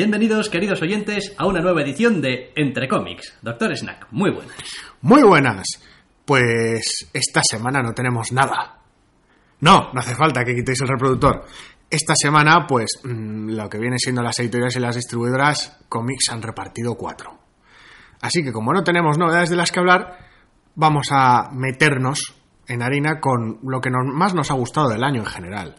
Bienvenidos, queridos oyentes, a una nueva edición de Entre Cómics. Doctor Snack, muy buenas. Muy buenas. Pues esta semana no tenemos nada. No, no hace falta que quitéis el reproductor. Esta semana, pues, mm, lo que viene siendo las editoriales y las distribuidoras, cómics han repartido cuatro. Así que como no tenemos novedades de las que hablar, vamos a meternos en harina con lo que nos- más nos ha gustado del año en general.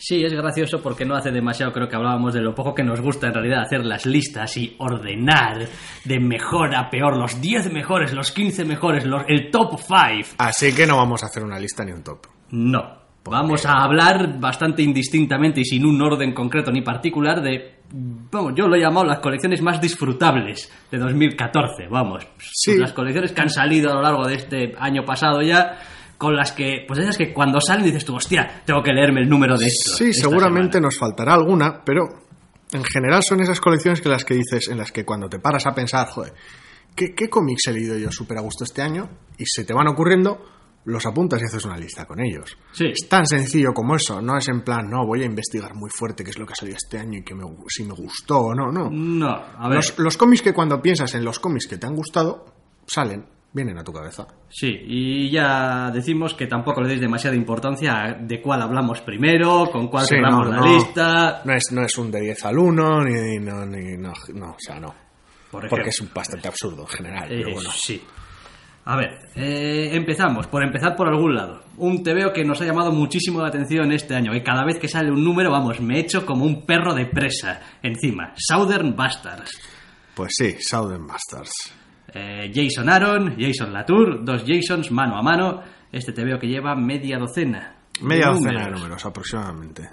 Sí, es gracioso porque no hace demasiado creo que hablábamos de lo poco que nos gusta en realidad hacer las listas y ordenar de mejor a peor, los 10 mejores, los 15 mejores, los, el top 5. Así que no vamos a hacer una lista ni un top. No. Vamos a hablar bastante indistintamente y sin un orden concreto ni particular de, vamos, yo lo he llamado las colecciones más disfrutables de 2014, vamos. Sí. Las colecciones que han salido a lo largo de este año pasado ya, con las que, pues esas que cuando salen dices tú, hostia, tengo que leerme el número de esto. Sí, seguramente semana". nos faltará alguna, pero en general son esas colecciones que las que dices, en las que cuando te paras a pensar, joder, ¿qué, qué cómics he leído yo súper a gusto este año? Y se te van ocurriendo, los apuntas y haces una lista con ellos. Sí. Es tan sencillo como eso, no es en plan, no, voy a investigar muy fuerte qué es lo que ha salido este año y que me, si me gustó o no, no. No, a ver. Los, los cómics que cuando piensas en los cómics que te han gustado, salen, vienen a tu cabeza. Sí, y ya decimos que tampoco le deis demasiada importancia a de cuál hablamos primero, con cuál Sí, cerramos no, la no. lista. No es, no es un de 10 al 1, ni, no, ni- no, no, o sea, no. Por ejemplo. Porque es bastante absurdo en general, pero Eh, bueno. Sí. A ver, eh, empezamos. Por empezar por algún lado. Un TVO que nos ha llamado muchísimo la atención este año. Y cada vez que sale un número, vamos, me echo como un perro de presa. Encima, Southern Bastards. Pues sí, Southern Bastards. Eh, Jason Aaron, Jason Latour, dos Jasons mano a mano. Este TVO que lleva media docena. de Media docena de números. números aproximadamente.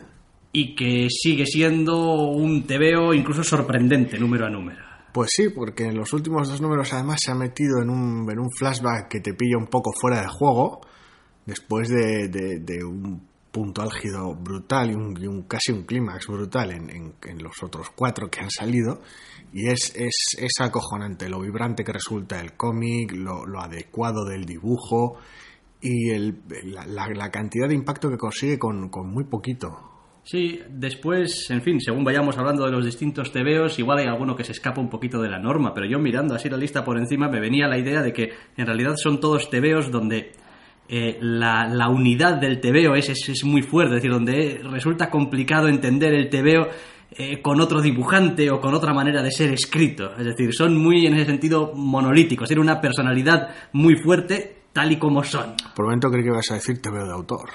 Y que sigue siendo un TVO incluso sorprendente, número a número. Pues sí, porque en los últimos dos números además se ha metido en un, en un flashback que te pilla un poco fuera de juego, después de, de- de un punto álgido brutal y, un, y un- casi un clímax brutal en, en- en los otros cuatro que han salido. Y es, es, es acojonante lo vibrante que resulta el cómic, lo, lo adecuado del dibujo y el- la, cantidad de impacto que consigue con, con muy poquito. Sí, después, en fin, según vayamos hablando de los distintos TVOs, igual hay alguno que se escapa un poquito de la norma, pero yo mirando así la lista por encima me venía la idea de que en realidad son todos TVOs donde eh, la, la unidad del TVO es, es, es muy fuerte, es decir, donde resulta complicado entender el TVO eh, con otro dibujante o con otra manera de ser escrito. Es decir, son muy en ese sentido monolíticos, tienen una personalidad muy fuerte tal y como son. Por momento creo que ibas a decir te veo de autor.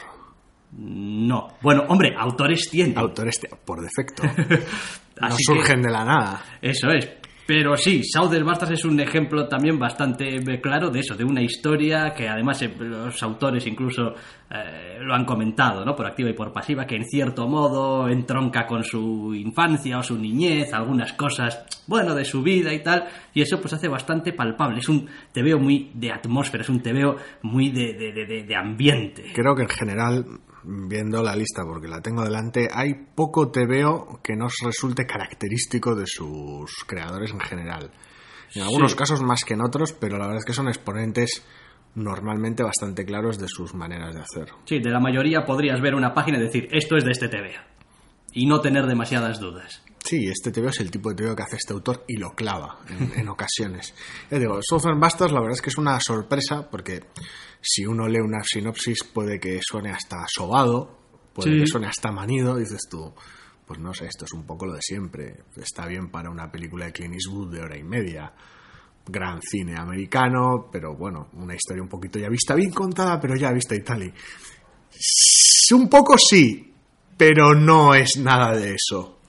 No. Bueno, hombre, autores tienen. Autores por defecto. no que- surgen de la nada. Eso es. Pero sí, Southern Bastards es un ejemplo también bastante eh, claro de eso, de una historia que además eh, los autores incluso eh, lo han comentado, ¿no? Por activa y por pasiva, que en cierto modo entronca con su infancia o su niñez, algunas cosas, bueno, de su vida y tal, y eso pues hace bastante palpable. Es un veo muy de atmósfera, es un veo muy de- de- de ambiente. Creo que en general, viendo la lista, porque la tengo delante, hay poco TVO que nos resulte característico de sus creadores en general. En algunos Sí. casos más que en otros, pero la verdad es que son exponentes normalmente bastante claros de sus maneras de hacer. Sí, de la mayoría podrías ver una página y decir, esto es de este TVO. Y no tener demasiadas dudas. Sí, este TVO es el tipo de TVO que hace este autor y lo clava en, en ocasiones. Ya digo, Southern Bastards la verdad es que es una sorpresa porque si uno lee una sinopsis puede que suene hasta sobado, puede Sí. que suene hasta manido, dices tú, pues no sé, esto es un poco lo de siempre. Está bien para una película de Clint Eastwood de hora y media. Gran cine americano, pero bueno, una historia un poquito ya vista, bien contada, pero ya vista y tal. y- Un poco sí, pero no es nada de eso.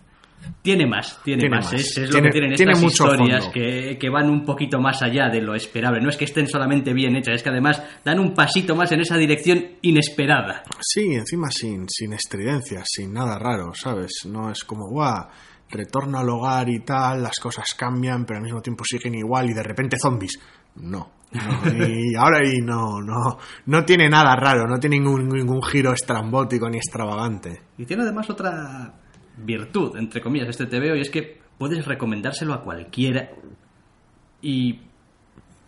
Tiene más, tiene, Tiene más. Es, lo que tienen tiene estas historias que, que van un poquito más allá de lo esperable. No es que estén solamente bien hechas, es que además dan un pasito más en esa dirección inesperada. Sí, encima sin, sin estridencias, sin nada raro, ¿sabes? No es como, guau, retorno al hogar y tal, las cosas cambian, pero al mismo tiempo siguen igual y de repente zombies. No. no, y ahora y no, no, no tiene nada raro, no tiene ningún, ningún giro estrambótico ni extravagante. Y tiene además otra virtud, entre comillas, este TVO, y es que puedes recomendárselo a cualquiera y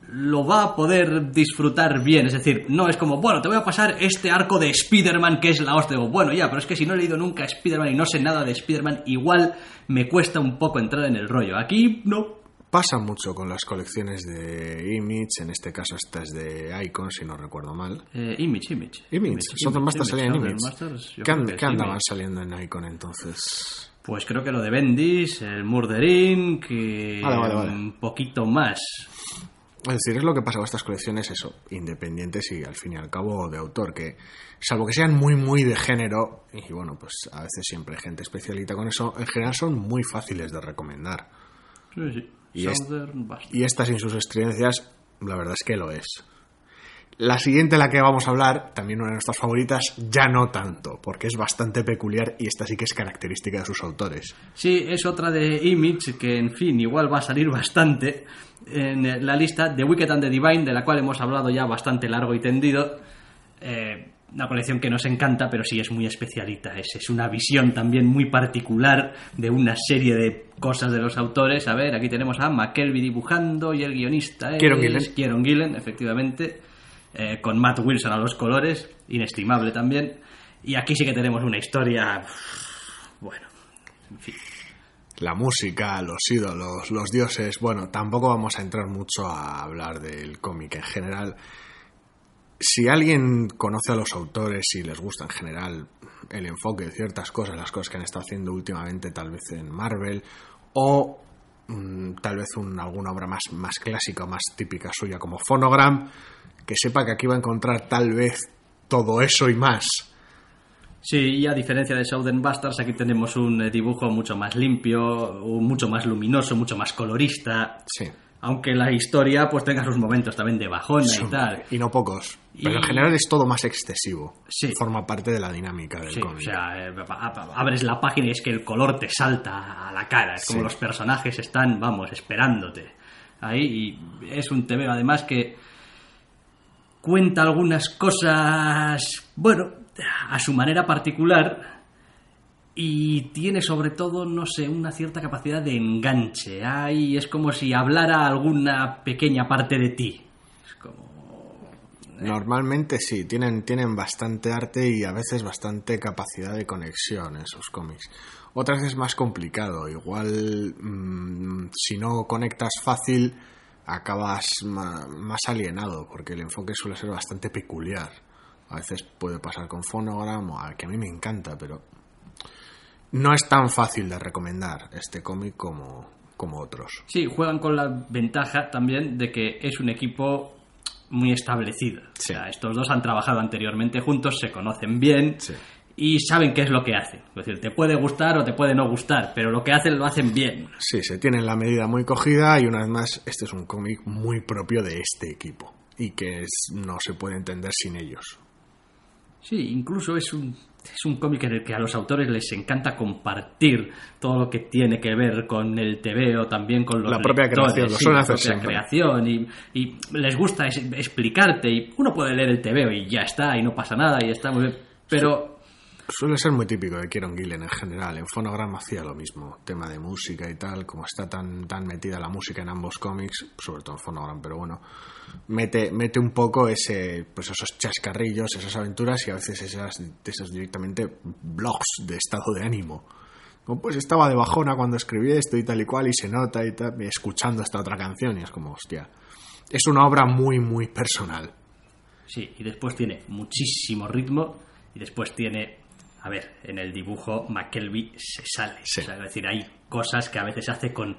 lo va a poder disfrutar bien. Es decir, no es como, bueno, te voy a pasar este arco de Spider-Man que es la hostia. Bueno, ya, pero es que si no he leído nunca Spider-Man y no sé nada de Spider-Man, igual me cuesta un poco entrar en el rollo. Aquí no. Pasa mucho con las colecciones de Image, en este caso esta es de Icon, si no recuerdo mal. Eh, image, Image. Image, Southern Masters salía en Image. Masters, ¿Qué, creo an- que qué sí, andaban saliendo en Icon entonces? Pues creo que lo de Bendis, el Murderin, que Vale, vale, vale. un poquito más. Es decir, es lo que pasa con estas colecciones, eso, independientes y al fin y al cabo de autor, que salvo que sean muy, muy de género, y bueno, pues a veces siempre hay gente especialita con eso, en general son muy fáciles de recomendar. Sí, sí. Y esta sin sus estridencias, la verdad es que lo es. La siguiente, la que vamos a hablar, también una de nuestras favoritas, ya no tanto, porque es bastante peculiar y esta sí que es característica de sus autores. Sí, es otra de Image que, en fin, igual va a salir bastante en la lista de Wicked and the Divine, de la cual hemos hablado ya bastante largo y tendido. Eh, una colección que nos encanta, pero sí es muy especialita. Es, es una visión también muy particular de una serie de cosas de los autores. A ver, aquí tenemos a McKelvey dibujando y el guionista Kieron Gillen. Kieron Gillen, efectivamente, eh, con Matt Wilson a los colores, inestimable también. Y aquí sí que tenemos una historia, bueno, en fin. La música, los ídolos, los dioses, bueno, tampoco vamos a entrar mucho a hablar del cómic en general. Si alguien conoce a los autores y les gusta en general el enfoque de ciertas cosas, las cosas que han estado haciendo últimamente tal vez en Marvel, o mm, tal vez un- alguna obra más, más clásica o más típica suya como Phonogram, que sepa que aquí va a encontrar tal vez todo eso y más. Sí, y a diferencia de Southern Bastards, aquí tenemos un eh, dibujo mucho más limpio, mucho más luminoso, mucho más colorista. Sí. Aunque la historia pues tenga sus momentos también de bajona y tal. Y no pocos. Pero en general es todo más excesivo. Sí. Forma parte de la dinámica del Sí, o cómic. sea, eh, abres la página y es que el color te salta a la cara. Es como Sí. los personajes están, vamos, esperándote. Ahí, y es un TVO además que cuenta algunas cosas, bueno, a su manera particular y tiene sobre todo, no sé, una cierta capacidad de enganche. Ahí es como si hablara alguna pequeña parte de ti. Es como... Normalmente sí, tienen, tienen bastante arte y a veces bastante capacidad de conexión en sus cómics. Otras es más complicado. Igual, mm, si no conectas fácil, acabas más alienado, porque el enfoque suele ser bastante peculiar. A veces puede pasar con Phonogram, que a mí me encanta, pero no es tan fácil de recomendar este cómic como, como otros. Sí, juegan con la ventaja también de que es un equipo muy establecido. Sí. O sea, estos dos han trabajado anteriormente juntos, se conocen bien Sí. y saben qué es lo que hacen. Es decir, te puede gustar o te puede no gustar, pero lo que hacen lo hacen bien. Sí, se tienen la medida muy cogida y una vez más este es un cómic muy propio de este equipo y que es- no se puede entender sin ellos. Sí, incluso es un, es un cómic en el que a los autores les encanta compartir todo lo que tiene que ver con el TVO, también con los La propia lectores, creación, lo la propia creación y, y les gusta es- explicarte y uno puede leer el TVO y ya está y no pasa nada y está muy bien, pero Suele ser muy típico de Kieron Gillen en general. En Phonogram hacía lo mismo, tema de música y tal, como está tan, tan metida la música en ambos cómics, sobre todo en Phonogram, pero bueno, mete, mete un poco ese, pues esos chascarrillos, esas aventuras y a veces esas, esos directamente blogs de estado de ánimo. Como pues estaba de bajona cuando escribí esto y tal y cual y se nota y tal, escuchando esta otra canción y es como, hostia, es una obra muy, muy personal. Sí, y después tiene muchísimo ritmo y después tiene, a ver, en el dibujo McKelvey se sale. Sí. O sea, es decir, hay cosas que a veces hace con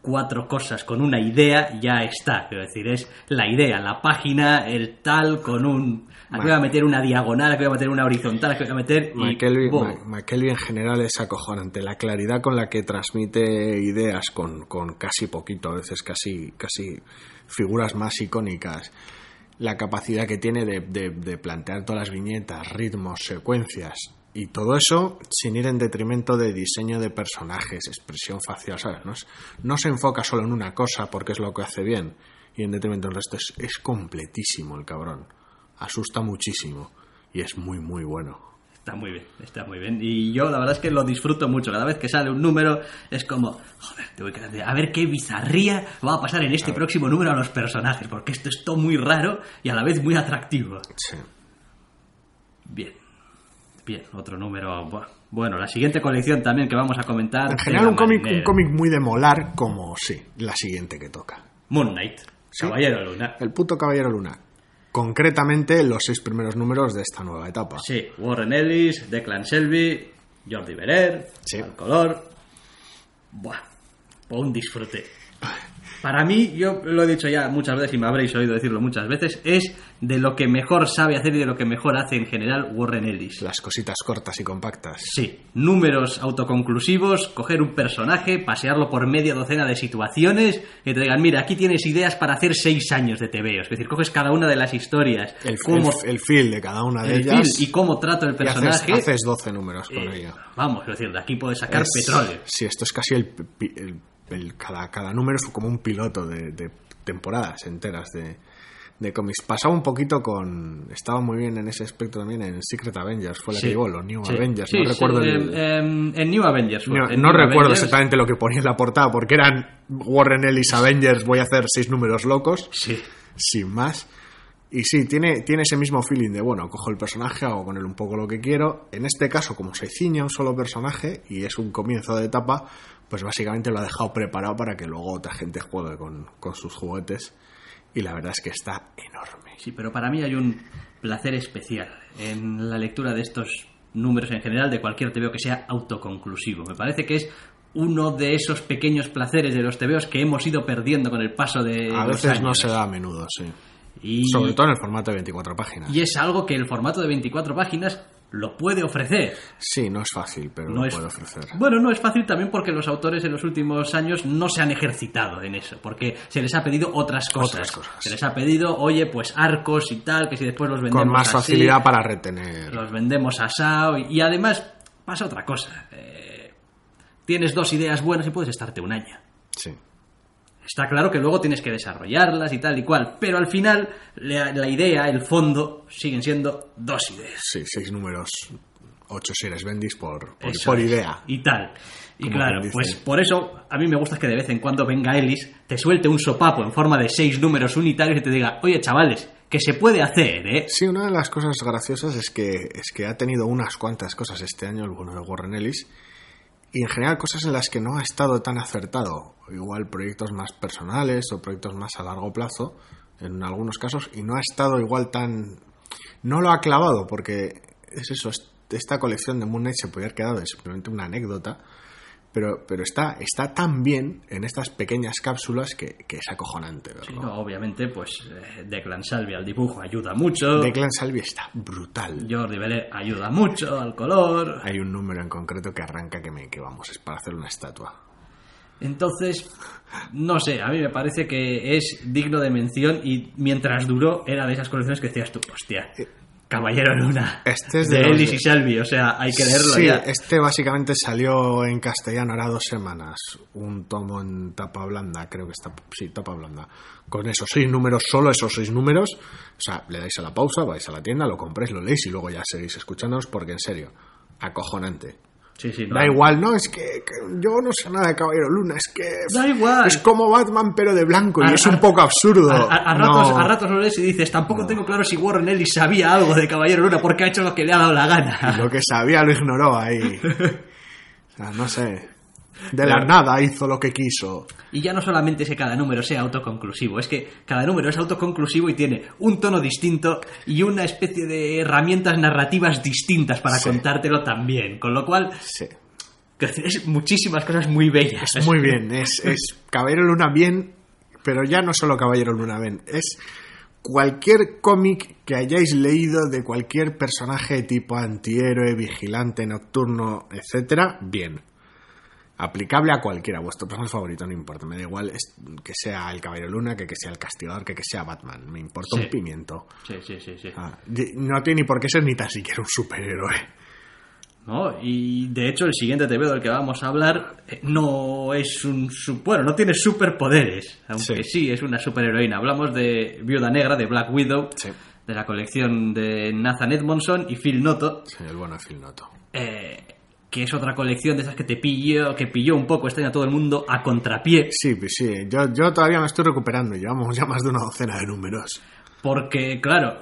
cuatro cosas, con una idea ya está. Quiero decir, es la idea, la página, el tal, con un... Aquí voy a meter una diagonal, aquí voy a meter una horizontal, aquí voy a meter... y McKelvey en general es acojonante. La claridad con la que transmite ideas con, con casi poquito, a veces casi, casi figuras más icónicas. La capacidad que tiene de, de- de plantear todas las viñetas, ritmos, secuencias. Y todo eso sin ir en detrimento de diseño de personajes, expresión facial, ¿sabes? No, es- no se enfoca solo en una cosa porque es lo que hace bien y en detrimento del resto. Es, es completísimo el cabrón. Asusta muchísimo y es muy, muy bueno. Está muy bien, está muy bien. Y yo la verdad es que lo disfruto mucho. Cada vez que sale un número es como, joder, tengo que a ver qué bizarría va a pasar en este próximo número a los personajes, porque esto es todo muy raro y a la vez muy atractivo. Sí. Bien, bien, otro número. Bueno, la siguiente colección también que vamos a comentar. En general, un cómic, un cómic muy de molar, como sí, la siguiente que toca. Moon Knight, Sí. Caballero Luna. El puto Caballero Luna. Concretamente, los seis primeros números de esta nueva etapa. Sí, Warren Ellis, Declan Shelby, Jordi Beret, Sí. al color. Buah, un disfrute. Para mí, yo lo he dicho ya muchas veces y me habréis oído decirlo muchas veces, es de lo que mejor sabe hacer y de lo que mejor hace en general Warren Ellis. Las cositas cortas y compactas. Sí, números autoconclusivos, coger un personaje, pasearlo por media docena de situaciones y te digan, mira, aquí tienes ideas para hacer seis años de TVOs. Es decir, coges cada una de las historias, El, cómo, el, el feel de cada una de el ellas. feel y cómo trato el y haces, personaje. haces 12 números con Eh, ello. vamos, es decir, de aquí puedes sacar Es- petróleo. Sí, esto es casi el, el- el- cada, cada número es como un piloto de, de temporadas enteras de, de cómics. Pasaba un poquito con. Estaba muy bien en ese aspecto también en Secret Avengers, fue la Sí. que llevó, los New Sí. Avengers. Sí, no recuerdo el. em, en New Avengers. fue. no En no New recuerdo Avengers- exactamente lo que ponía en la portada, porque eran Warren Ellis Avengers, voy a hacer seis números locos, Sí, sin más. Y sí, tiene, tiene ese mismo feeling de, bueno, cojo el personaje, hago con él un poco lo que quiero. En este caso, como se ciña a un solo personaje y es un comienzo de etapa, pues básicamente lo ha dejado preparado para que luego otra gente juegue con, con sus juguetes. Y la verdad es que está enorme. sí, pero para mí hay un placer especial en la lectura de estos números en general, de cualquier TVO que sea autoconclusivo. Me parece que es uno de esos pequeños placeres de los TVOs que hemos ido perdiendo con el paso de A los veces no años. se da a menudo, sí. Y- Sobre todo en el formato de 24 páginas. Y es algo que el formato de 24 páginas lo puede ofrecer. Sí, no es fácil, pero No lo es- puede ofrecer. Bueno, no es fácil también porque los autores en los últimos años no se han ejercitado en eso, porque se les ha pedido otras cosas. Otras cosas. Se les ha pedido, oye, pues arcos y tal, que si después los vendemos Con más así, facilidad para retener. los vendemos a SAO y, y además pasa otra cosa. Eh, tienes dos ideas buenas y puedes estarte un año. Sí. Está claro que luego tienes que desarrollarlas y tal y cual, pero al final la, la idea, el fondo, siguen siendo dos ideas. Sí, seis números, ocho series bendis por, por, idea. Y tal. Y claro, dice. pues por eso a mí me gusta que de vez en cuando venga Ellis, te suelte un sopapo en forma de seis números unitarios y te diga, oye chavales, que se puede hacer, ¿eh? Sí, una de las cosas graciosas es que, es que ha tenido unas cuantas cosas este año, el bueno de Warren Ellis, y en general cosas en las que no ha estado tan acertado. Igual proyectos más personales o proyectos más a largo plazo, en algunos casos, y no ha estado igual tan... No lo ha clavado, porque es eso, es- esta colección de Moon Knight se podría haber quedado de simplemente una anécdota, pero, pero está, está tan bien en estas pequeñas cápsulas que, que es acojonante Sí, verlo. no, obviamente, pues eh, Declan Salvi al dibujo ayuda mucho, Declan Salvi está brutal. Jordi Belé ayuda mucho al color. Hay un número en concreto que arranca que me que vamos, es para hacer una estatua. Entonces, no sé, a mí me parece que es digno de mención y mientras duró era de esas colecciones que decías tú, hostia, Caballero Luna, Este es de, de Ellis y Salvi, o sea, hay que leerlo sí, ya. este básicamente salió en castellano ahora dos semanas. Un tomo en tapa blanda, creo que está. Sí, tapa blanda. Con esos seis números, solo esos seis números. O sea, le dais a la pausa, vais a la tienda, lo compráis, lo leéis y luego ya seguís escuchándonos porque en serio, acojonante. Sí, sí, no. Da igual, no, es que, que yo no sé nada de Caballero Luna, es que. Da igual. Es como Batman, pero de blanco y es a- un poco absurdo. A, a- a ratos, No. a ratos lo lees y dices, tampoco tengo claro si Warren Ellis sabía algo de Caballero Luna porque ha hecho lo que le ha dado la gana. Lo que sabía lo ignoró ahí. O sea, no sé. De la nada hizo lo que quiso. Y ya no solamente es que cada número sea autoconclusivo, es que cada número es autoconclusivo y tiene un tono distinto y una especie de herramientas narrativas distintas para Sí. contártelo también. Con lo cual, Sí. que es muchísimas cosas muy bellas. Es muy bien. Es, es Caballero Luna bien, pero ya no solo Caballero Luna bien. Es cualquier cómic que hayáis leído de cualquier personaje tipo antihéroe, vigilante, nocturno, etcétera, bien. Aplicable a cualquiera, vuestro personaje favorito, no importa, me da igual es que sea el Caballero Luna, que, que sea el Castigador, que, que sea Batman, me importa Sí. un pimiento. Sí, sí, sí, sí. Ah, no tiene ni por qué ser ni tan siquiera un superhéroe. ¿no? Y de hecho el siguiente TV del que vamos a hablar eh, no es un... Bueno, no tiene superpoderes, aunque Sí. sí. es una superheroína. Hablamos de Viuda Negra, de Black Widow, Sí. de la colección de Nathan Edmondson y Phil Noto, Sí, el bueno Phil Noto. eh, que es otra colección de esas que te pilló, que pilló un poco este año a todo el mundo a contrapié, Sí, pues sí, yo, yo todavía me estoy recuperando, llevamos ya más de una docena de números. porque claro,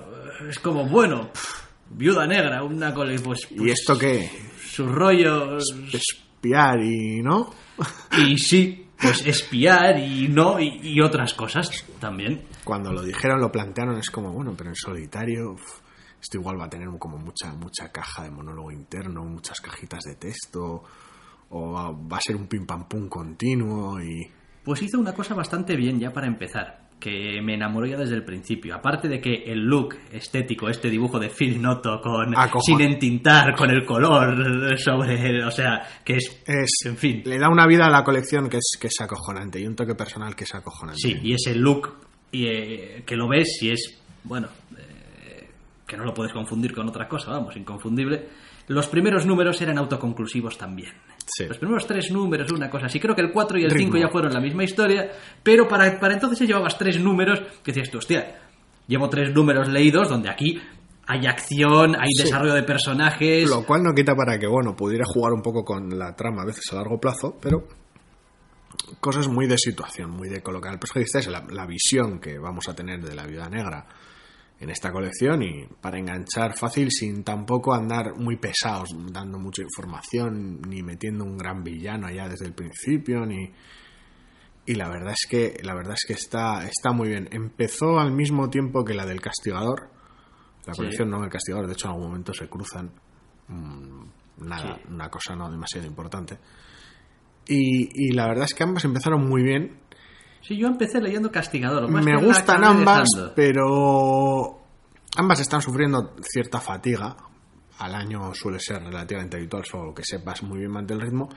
es como, bueno, pff, Viuda Negra, una colección, pues, ¿Y pues, esto qué? su rollo, Espiar y no. y sí, pues espiar y no, y, y otras cosas también. Cuando lo dijeron, lo plantearon, es como, bueno, pero en solitario, uf, esto igual va a tener como mucha, mucha caja de monólogo interno, muchas cajitas de texto, o va, a ser un pim pam pum continuo y... Pues hizo una cosa bastante bien ya para empezar, que me enamoró ya desde el principio. Aparte de que el look estético, este dibujo de Phil Noto con Acojon- sin entintar, con el color sobre, o sea, que es, Es, en fin, Le da una vida a la colección que es, que es acojonante y un toque personal que es acojonante. sí, y ese look y, eh, que lo ves y es, bueno, eh, que no lo puedes confundir con otra cosa, vamos, inconfundible. Los primeros números eran autoconclusivos también. Sí. Los primeros tres números, una cosa así. Creo que el 4 y el 5 Ritmo. ya fueron la misma historia, pero para, para entonces ya llevabas tres números que decías tú, hostia, llevo tres números leídos donde aquí hay acción, hay Sí. desarrollo de personajes. Lo cual no quita para que, bueno, pudiera jugar un poco con la trama a veces a largo plazo, pero cosas muy de situación, muy de colocar al personaje. Esta es la, la visión que vamos a tener de la Viuda Negra en esta colección y para enganchar fácil sin tampoco andar muy pesados, dando mucha información, ni metiendo un gran villano allá desde el principio, ni... Y la verdad es que, la verdad es que está, está muy bien. Empezó al mismo tiempo que la del Castigador. La Sí. colección no del Castigador, de hecho en algún momento se cruzan. Mm, nada, Sí. una cosa no demasiado importante. Y, y la verdad es que ambas empezaron muy bien. Sí, yo empecé leyendo Castigador. Me gustan ambas, dejando. pero ambas están sufriendo cierta fatiga. Al año suele ser relativamente habitual, solo que sepas muy bien mantener el ritmo.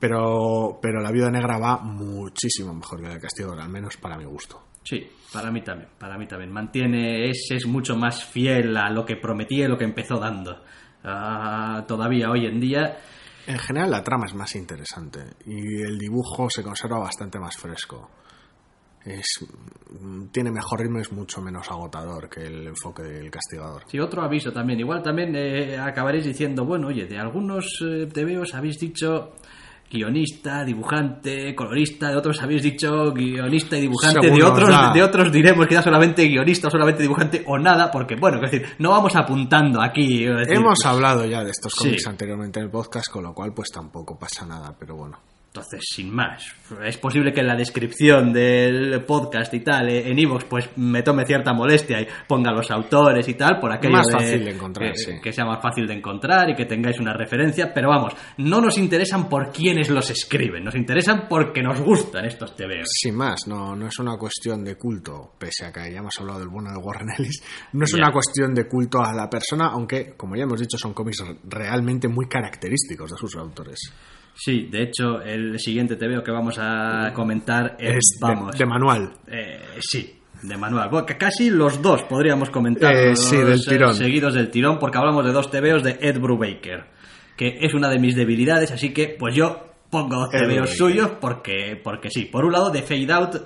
Pero, pero la Viuda Negra va muchísimo mejor que la de Castigador, al menos para mi gusto. Sí, para mí también, para mí también. Mantiene, es, es mucho más fiel a lo que prometía y lo que empezó dando. Ah, todavía hoy en día, En general la trama es más interesante y el dibujo se conserva bastante más fresco. Es, tiene mejor ritmo es mucho menos agotador que el enfoque del castigador. sí, otro aviso también. Igual también eh, acabaréis diciendo, bueno, oye, de algunos eh, TVOs habéis dicho guionista, dibujante, colorista, de otros habéis dicho guionista y dibujante, de otros, de otros diremos quizás solamente guionista o solamente dibujante o nada, porque bueno, es decir, no vamos apuntando aquí. decir, Hemos hablado ya de estos Sí. cómics anteriormente en el podcast, con lo cual pues tampoco pasa nada, pero bueno. Entonces, sin más, es posible que en la descripción del podcast y tal, eh, en Evox, pues me tome cierta molestia y ponga los autores y tal, por aquello Más fácil de encontrar, que, sí. que sea más fácil de encontrar y que tengáis una referencia, pero vamos, no nos interesan por quiénes los escriben, nos interesan porque nos gustan estos TVOs. Sin más, no, no es una cuestión de culto, pese a que ya hemos hablado del bueno de Warren Ellis, no es una cuestión de culto a la persona, aunque, como ya hemos dicho, son cómics realmente muy característicos de sus autores. Sí, de hecho, el siguiente TVO que vamos a comentar es, vamos, de manual. Eh, sí, de manual. Bueno, casi los dos podríamos comentar. Eh, sí, del tirón. Seguidos del tirón, porque hablamos de dos TVOs de Ed Brubaker, que es una de mis debilidades, así que pues yo pongo dos TVOs suyos porque, porque sí. Por un lado, de Fade Out,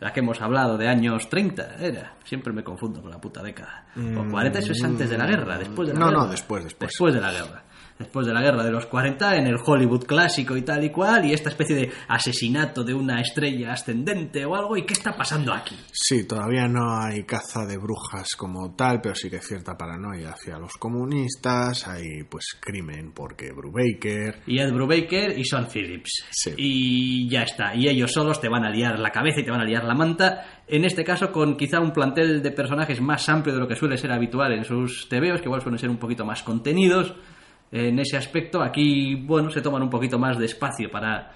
la que hemos hablado de años 30, era. Siempre me confundo con la puta década. O 40, eso es antes de la guerra, después de la Mm. No, guerra. no, después, después. Después de la guerra. Después de la guerra de los 40, en el Hollywood clásico y tal y cual, y esta especie de asesinato de una estrella ascendente o algo, ¿y qué está pasando aquí? Sí, todavía no hay caza de brujas como tal, pero sí que hay cierta paranoia hacia los comunistas, hay pues crimen porque Brubaker... Y Ed Brubaker y Sean Phillips. Sí. Y ya está. Y ellos solos te van a liar la cabeza y te van a liar la manta. En este caso, con quizá un plantel de personajes más amplio de lo que suele ser habitual en sus TVOs, que igual suelen ser un poquito más contenidos. En ese aspecto, aquí, bueno, se toman un poquito más de espacio para,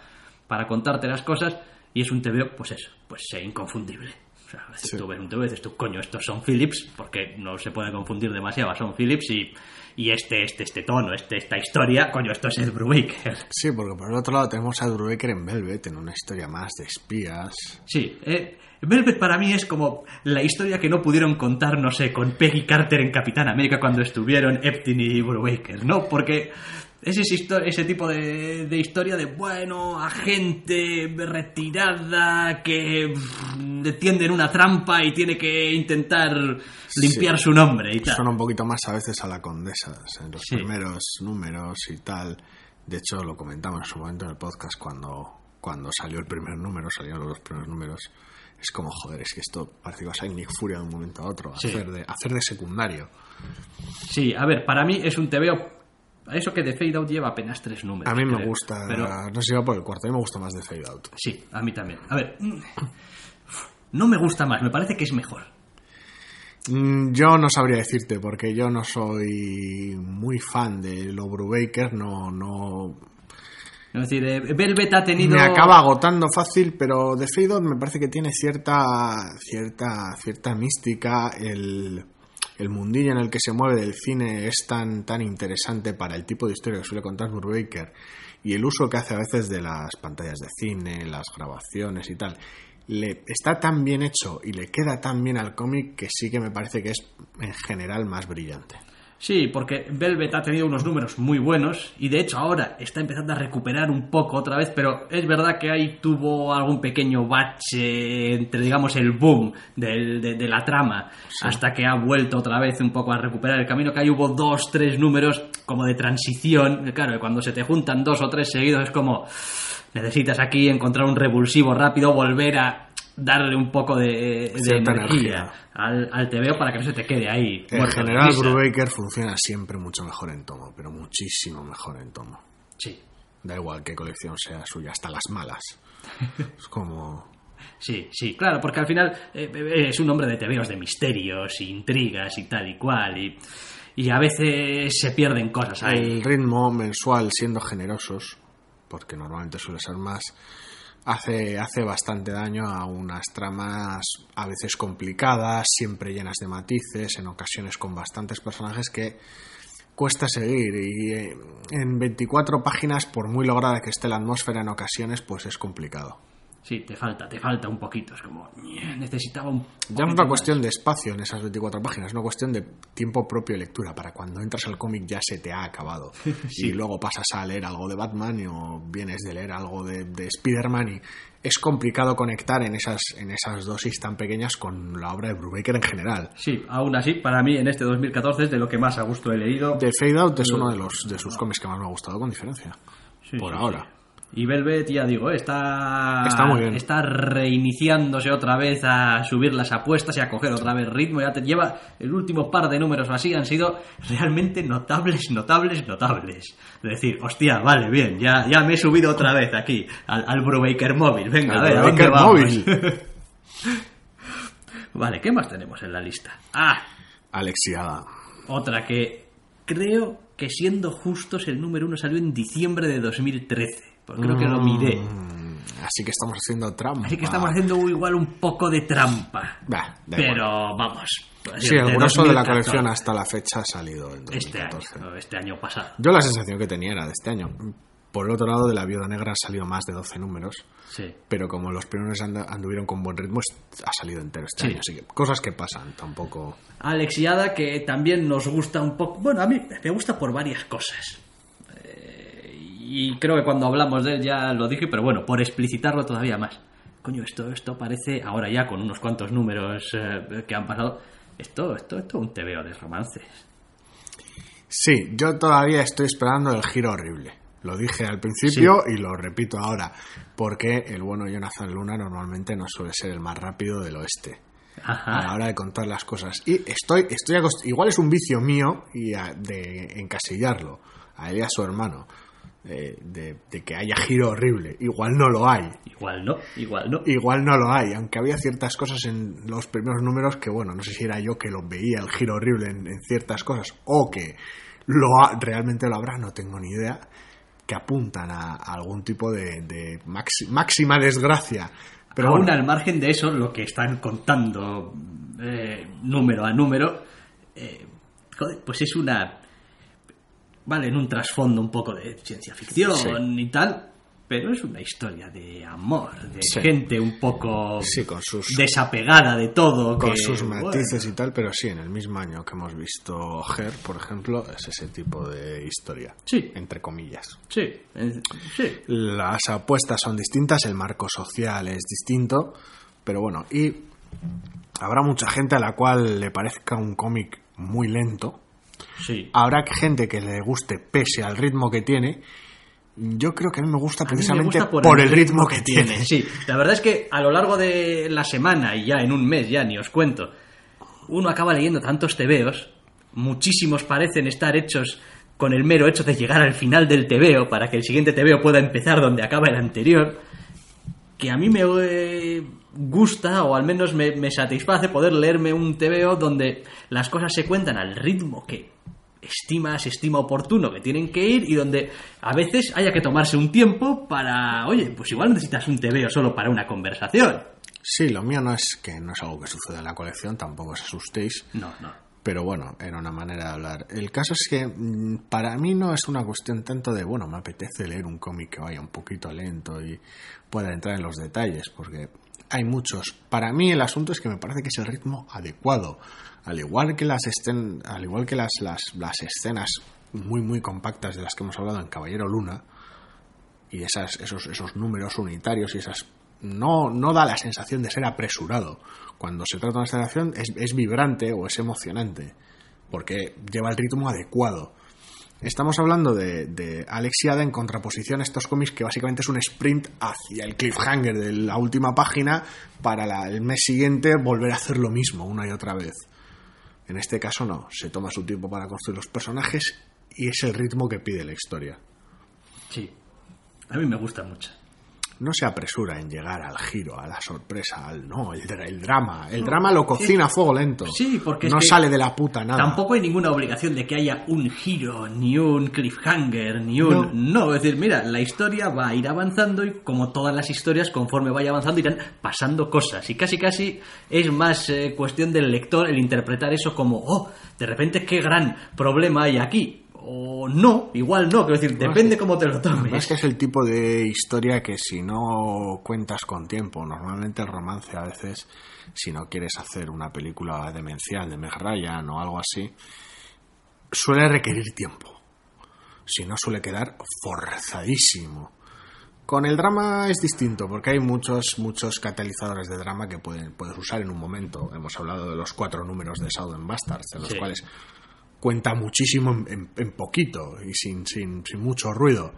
para contarte las cosas. Y es un TVO, pues eso, pues eh, inconfundible. O sea, a veces Sí. tú ves un TVO y dices tú, coño, estos son Phillips, porque no se puede confundir demasiado, son Phillips y, y este, este, este tono, este, esta historia, coño, esto es Ed Brubaker. Sí, porque por el otro lado tenemos a Brubaker en Velvet, en una historia más de espías. Sí, eh, Velvet para mí es como la historia que no pudieron contar, no sé, con Peggy Carter en Capitán América cuando estuvieron Eptin y Brubaker, ¿no? Porque es ese, tipo de, de historia de, bueno, agente retirada que le tienden una trampa y tiene que intentar limpiar Sí. su nombre y tal. Suena un poquito más a veces a la condesa en los Sí. primeros números y tal. De hecho, lo comentamos en su momento en el podcast cuando, cuando salió el primer número, salieron los dos primeros números. Es como, joder, es que esto parece que va a ser Nick Furia de un momento a otro, Sí. hacer, de, hacer de secundario. Sí, a ver, para mí es un TVO. Eso que de Fade Out lleva apenas tres números. A mí me creo. gusta, Pero, no sé si va por el cuarto, a mí me gusta más de Fade Out. sí, a mí también. A ver, mm, no me gusta más, me parece que es mejor. Mm, Yo no sabría decirte, porque yo no soy muy fan de Lo Brubaker, no, no, Es decir, Velvet ha tenido. Me acaba agotando fácil, pero The Fade me parece que tiene cierta, cierta, cierta mística. El, el mundillo en el que se mueve del cine es tan, tan interesante para el tipo de historia que suele contar Brubaker y el uso que hace a veces de las pantallas de cine, las grabaciones y tal. Le, está tan bien hecho y le queda tan bien al cómic que sí que me parece que es en general más brillante. Sí, porque Velvet ha tenido unos números muy buenos y de hecho ahora está empezando a recuperar un poco otra vez, pero es verdad que ahí tuvo algún pequeño bache entre, digamos, el boom del- de, de la trama hasta que ha vuelto otra vez un poco a recuperar el camino, que ahí hubo dos, tres números como de transición. Claro, cuando se te juntan dos o tres seguidos es como necesitas aquí encontrar un revulsivo rápido, volver a darle un poco de, energía, energía. Al, al TVO para que no se te quede ahí. En general. Brubaker funciona siempre mucho mejor en tomo, pero muchísimo mejor en tomo. Sí, Da igual qué colección sea suya, hasta las malas. Es como... sí, sí, claro, porque al final eh, eh, es un hombre de tebeos de misterios, intrigas y tal y cual, y, y a veces se pierden cosas ahí. El ritmo mensual, siendo generosos, porque normalmente suele ser más, hace, hace bastante daño a unas tramas a veces complicadas, siempre llenas de matices, en ocasiones con bastantes personajes que cuesta seguir y eh, en 24 páginas, por muy lograda que esté la atmósfera en ocasiones, pues es complicado. Sí, te falta, te falta un poquito, es como, "Ñe, necesitaba un... Ya no es una más". cuestión de espacio en esas 24 páginas, es una cuestión de tiempo propio de lectura. Para cuando entras al cómic ya se te ha acabado. Sí. Y luego pasas a leer algo de Batman y- o vienes de leer algo de, de Spider-Man y es complicado conectar en esas, en esas dosis tan pequeñas con la obra de Brubaker en general. Sí, aún así, para mí en este 2014 es de lo que más a gusto he leído. The Fade Out es uno de, los, de sus cómics que más me ha gustado, con diferencia. Sí, por sí, ahora. Y Velvet, ya digo, está, Está muy bien. está reiniciándose otra vez a subir las apuestas y a coger otra vez ritmo. Ya te lleva el último par de números o así, han sido realmente notables, notables, notables. Es decir, hostia, vale, bien, ya, ya me he subido otra vez aquí al, al Brubaker móvil. Venga, Al a ver, ¿a dónde Brubaker vamos? móvil. vale, ¿qué más tenemos en la lista? Ah, Alexiada. otra que creo que siendo justos el número uno salió en diciembre de 2013. Porque creo que lo miré. Mm, así que estamos haciendo trampa. Así que estamos haciendo igual un poco de trampa. Bah, igual. Pero vamos. Sí, el grueso de la 2014. colección hasta la fecha ha salido en Este 2014. año, este año pasado. Yo la sensación que tenía era de este año. Por el otro lado, de la Viuda Negra han salido más de 12 números, Sí. pero como los primeros and- anduvieron con buen ritmo, ha salido entero este Sí. año. Así que cosas que pasan, tampoco... Alex y Ada, que también nos gusta un poco. Bueno, a mí me gusta por varias cosas. Y creo que cuando hablamos de él ya lo dije, pero bueno, por explicitarlo todavía más. Coño, esto, esto parece, ahora ya con unos cuantos números eh, que han pasado, esto, esto, esto es un tebeo de romances. Sí, yo todavía estoy esperando el giro horrible. Lo dije al principio y lo repito ahora, porque el bueno Jonathan Luna normalmente no suele ser el más rápido del oeste. a la Ajá. hora de contar las cosas. Y estoy, estoy igual es un vicio mío y a- de encasillarlo a él y a su hermano, de, de que haya giro horrible. Igual no lo hay. Igual no, igual no. Igual no lo hay, aunque había ciertas cosas en los primeros números que, bueno, no sé si era yo que lo veía el giro horrible en, en ciertas cosas o que lo ha- realmente lo habrá, no tengo ni idea, que apuntan a, a algún tipo de, de maxi- máxima desgracia. Pero Aún bueno, al margen de eso, lo que están contando eh, número a número, eh, joder, pues es una... Vale, en un trasfondo un poco de ciencia ficción Sí. y tal, pero es una historia de amor, de Sí. gente un poco Sí, con sus- desapegada de todo. con que, sus bueno, matices y tal, pero sí, en el mismo año que hemos visto Her, por ejemplo, es ese tipo de historia, Sí, entre comillas. sí, sí. Las apuestas son distintas, el marco social es distinto, pero bueno, y habrá mucha gente a la cual le parezca un cómic muy lento, sí. habrá gente que le guste pese al ritmo que tiene. Yo creo que a mí me gusta me precisamente gusta por, el ritmo que tiene. Sí, la verdad es que a lo largo de la semana y ya en un mes, ya ni os cuento, uno acaba leyendo tantos tebeos, muchísimos parecen estar hechos con el mero hecho de llegar al final del tebeo para que el siguiente tebeo pueda empezar donde acaba el anterior, que a mí me eh, gusta o al menos me, me satisface poder leerme un tebeo donde las cosas se cuentan al ritmo que estima, se estima oportuno que tienen que ir y donde a veces haya que tomarse un tiempo para, oye, pues igual necesitas un tebeo solo para una conversación. Sí, lo mío no es que no es algo que suceda en la colección, tampoco os asustéis. No, no. Pero bueno, era una manera de hablar. El caso es que mm, para mí no es una cuestión tanto de, bueno, me apetece leer un cómic que vaya un poquito lento y pueda entrar en los detalles, porque hay muchos. Para mí el asunto es que me parece que es el ritmo adecuado. Al igual que las, estén, al igual que las, las, las escenas muy, muy compactas de las que hemos hablado en Caballero Luna, y esas, esos, esos números unitarios y esas no, no da la sensación de ser apresurado. Cuando se trata de una escena es, es vibrante o es emocionante, porque lleva el ritmo adecuado. Estamos hablando de, de Alexiada en contraposición a estos cómics que básicamente es un sprint hacia el cliffhanger de la última página para el mes siguiente volver a hacer lo mismo una y otra vez. En este caso no, se toma su tiempo para construir los personajes y es el ritmo que pide la historia. Sí. A mí me gusta mucho. No se apresura en llegar al giro, a la sorpresa, al no, el, el drama. El drama lo cocina a fuego lento. Sí, porque es no que sale de la puta nada. Tampoco hay ninguna obligación de que haya un giro, ni un cliffhanger, ni un... No. es decir, mira, la historia va a ir avanzando y como todas las historias, conforme vaya avanzando, irán pasando cosas. Y casi casi es más eh, cuestión del lector el interpretar eso como, oh, de repente qué gran problema hay aquí. O no, igual no, quiero decir, depende cómo te lo Es tomes. que es el tipo de historia que si no cuentas con tiempo, normalmente el romance a veces, si no quieres hacer una película demencial de Meg Ryan o algo así, suele requerir tiempo. Si no suele quedar forzadísimo. Con el drama es distinto, porque hay muchos, muchos catalizadores de drama que pueden, puedes usar en un momento. Hemos hablado de los cuatro números de Southern Bastards, de los Sí. cuales cuenta muchísimo en, poquito y sin, sin, sin mucho ruido.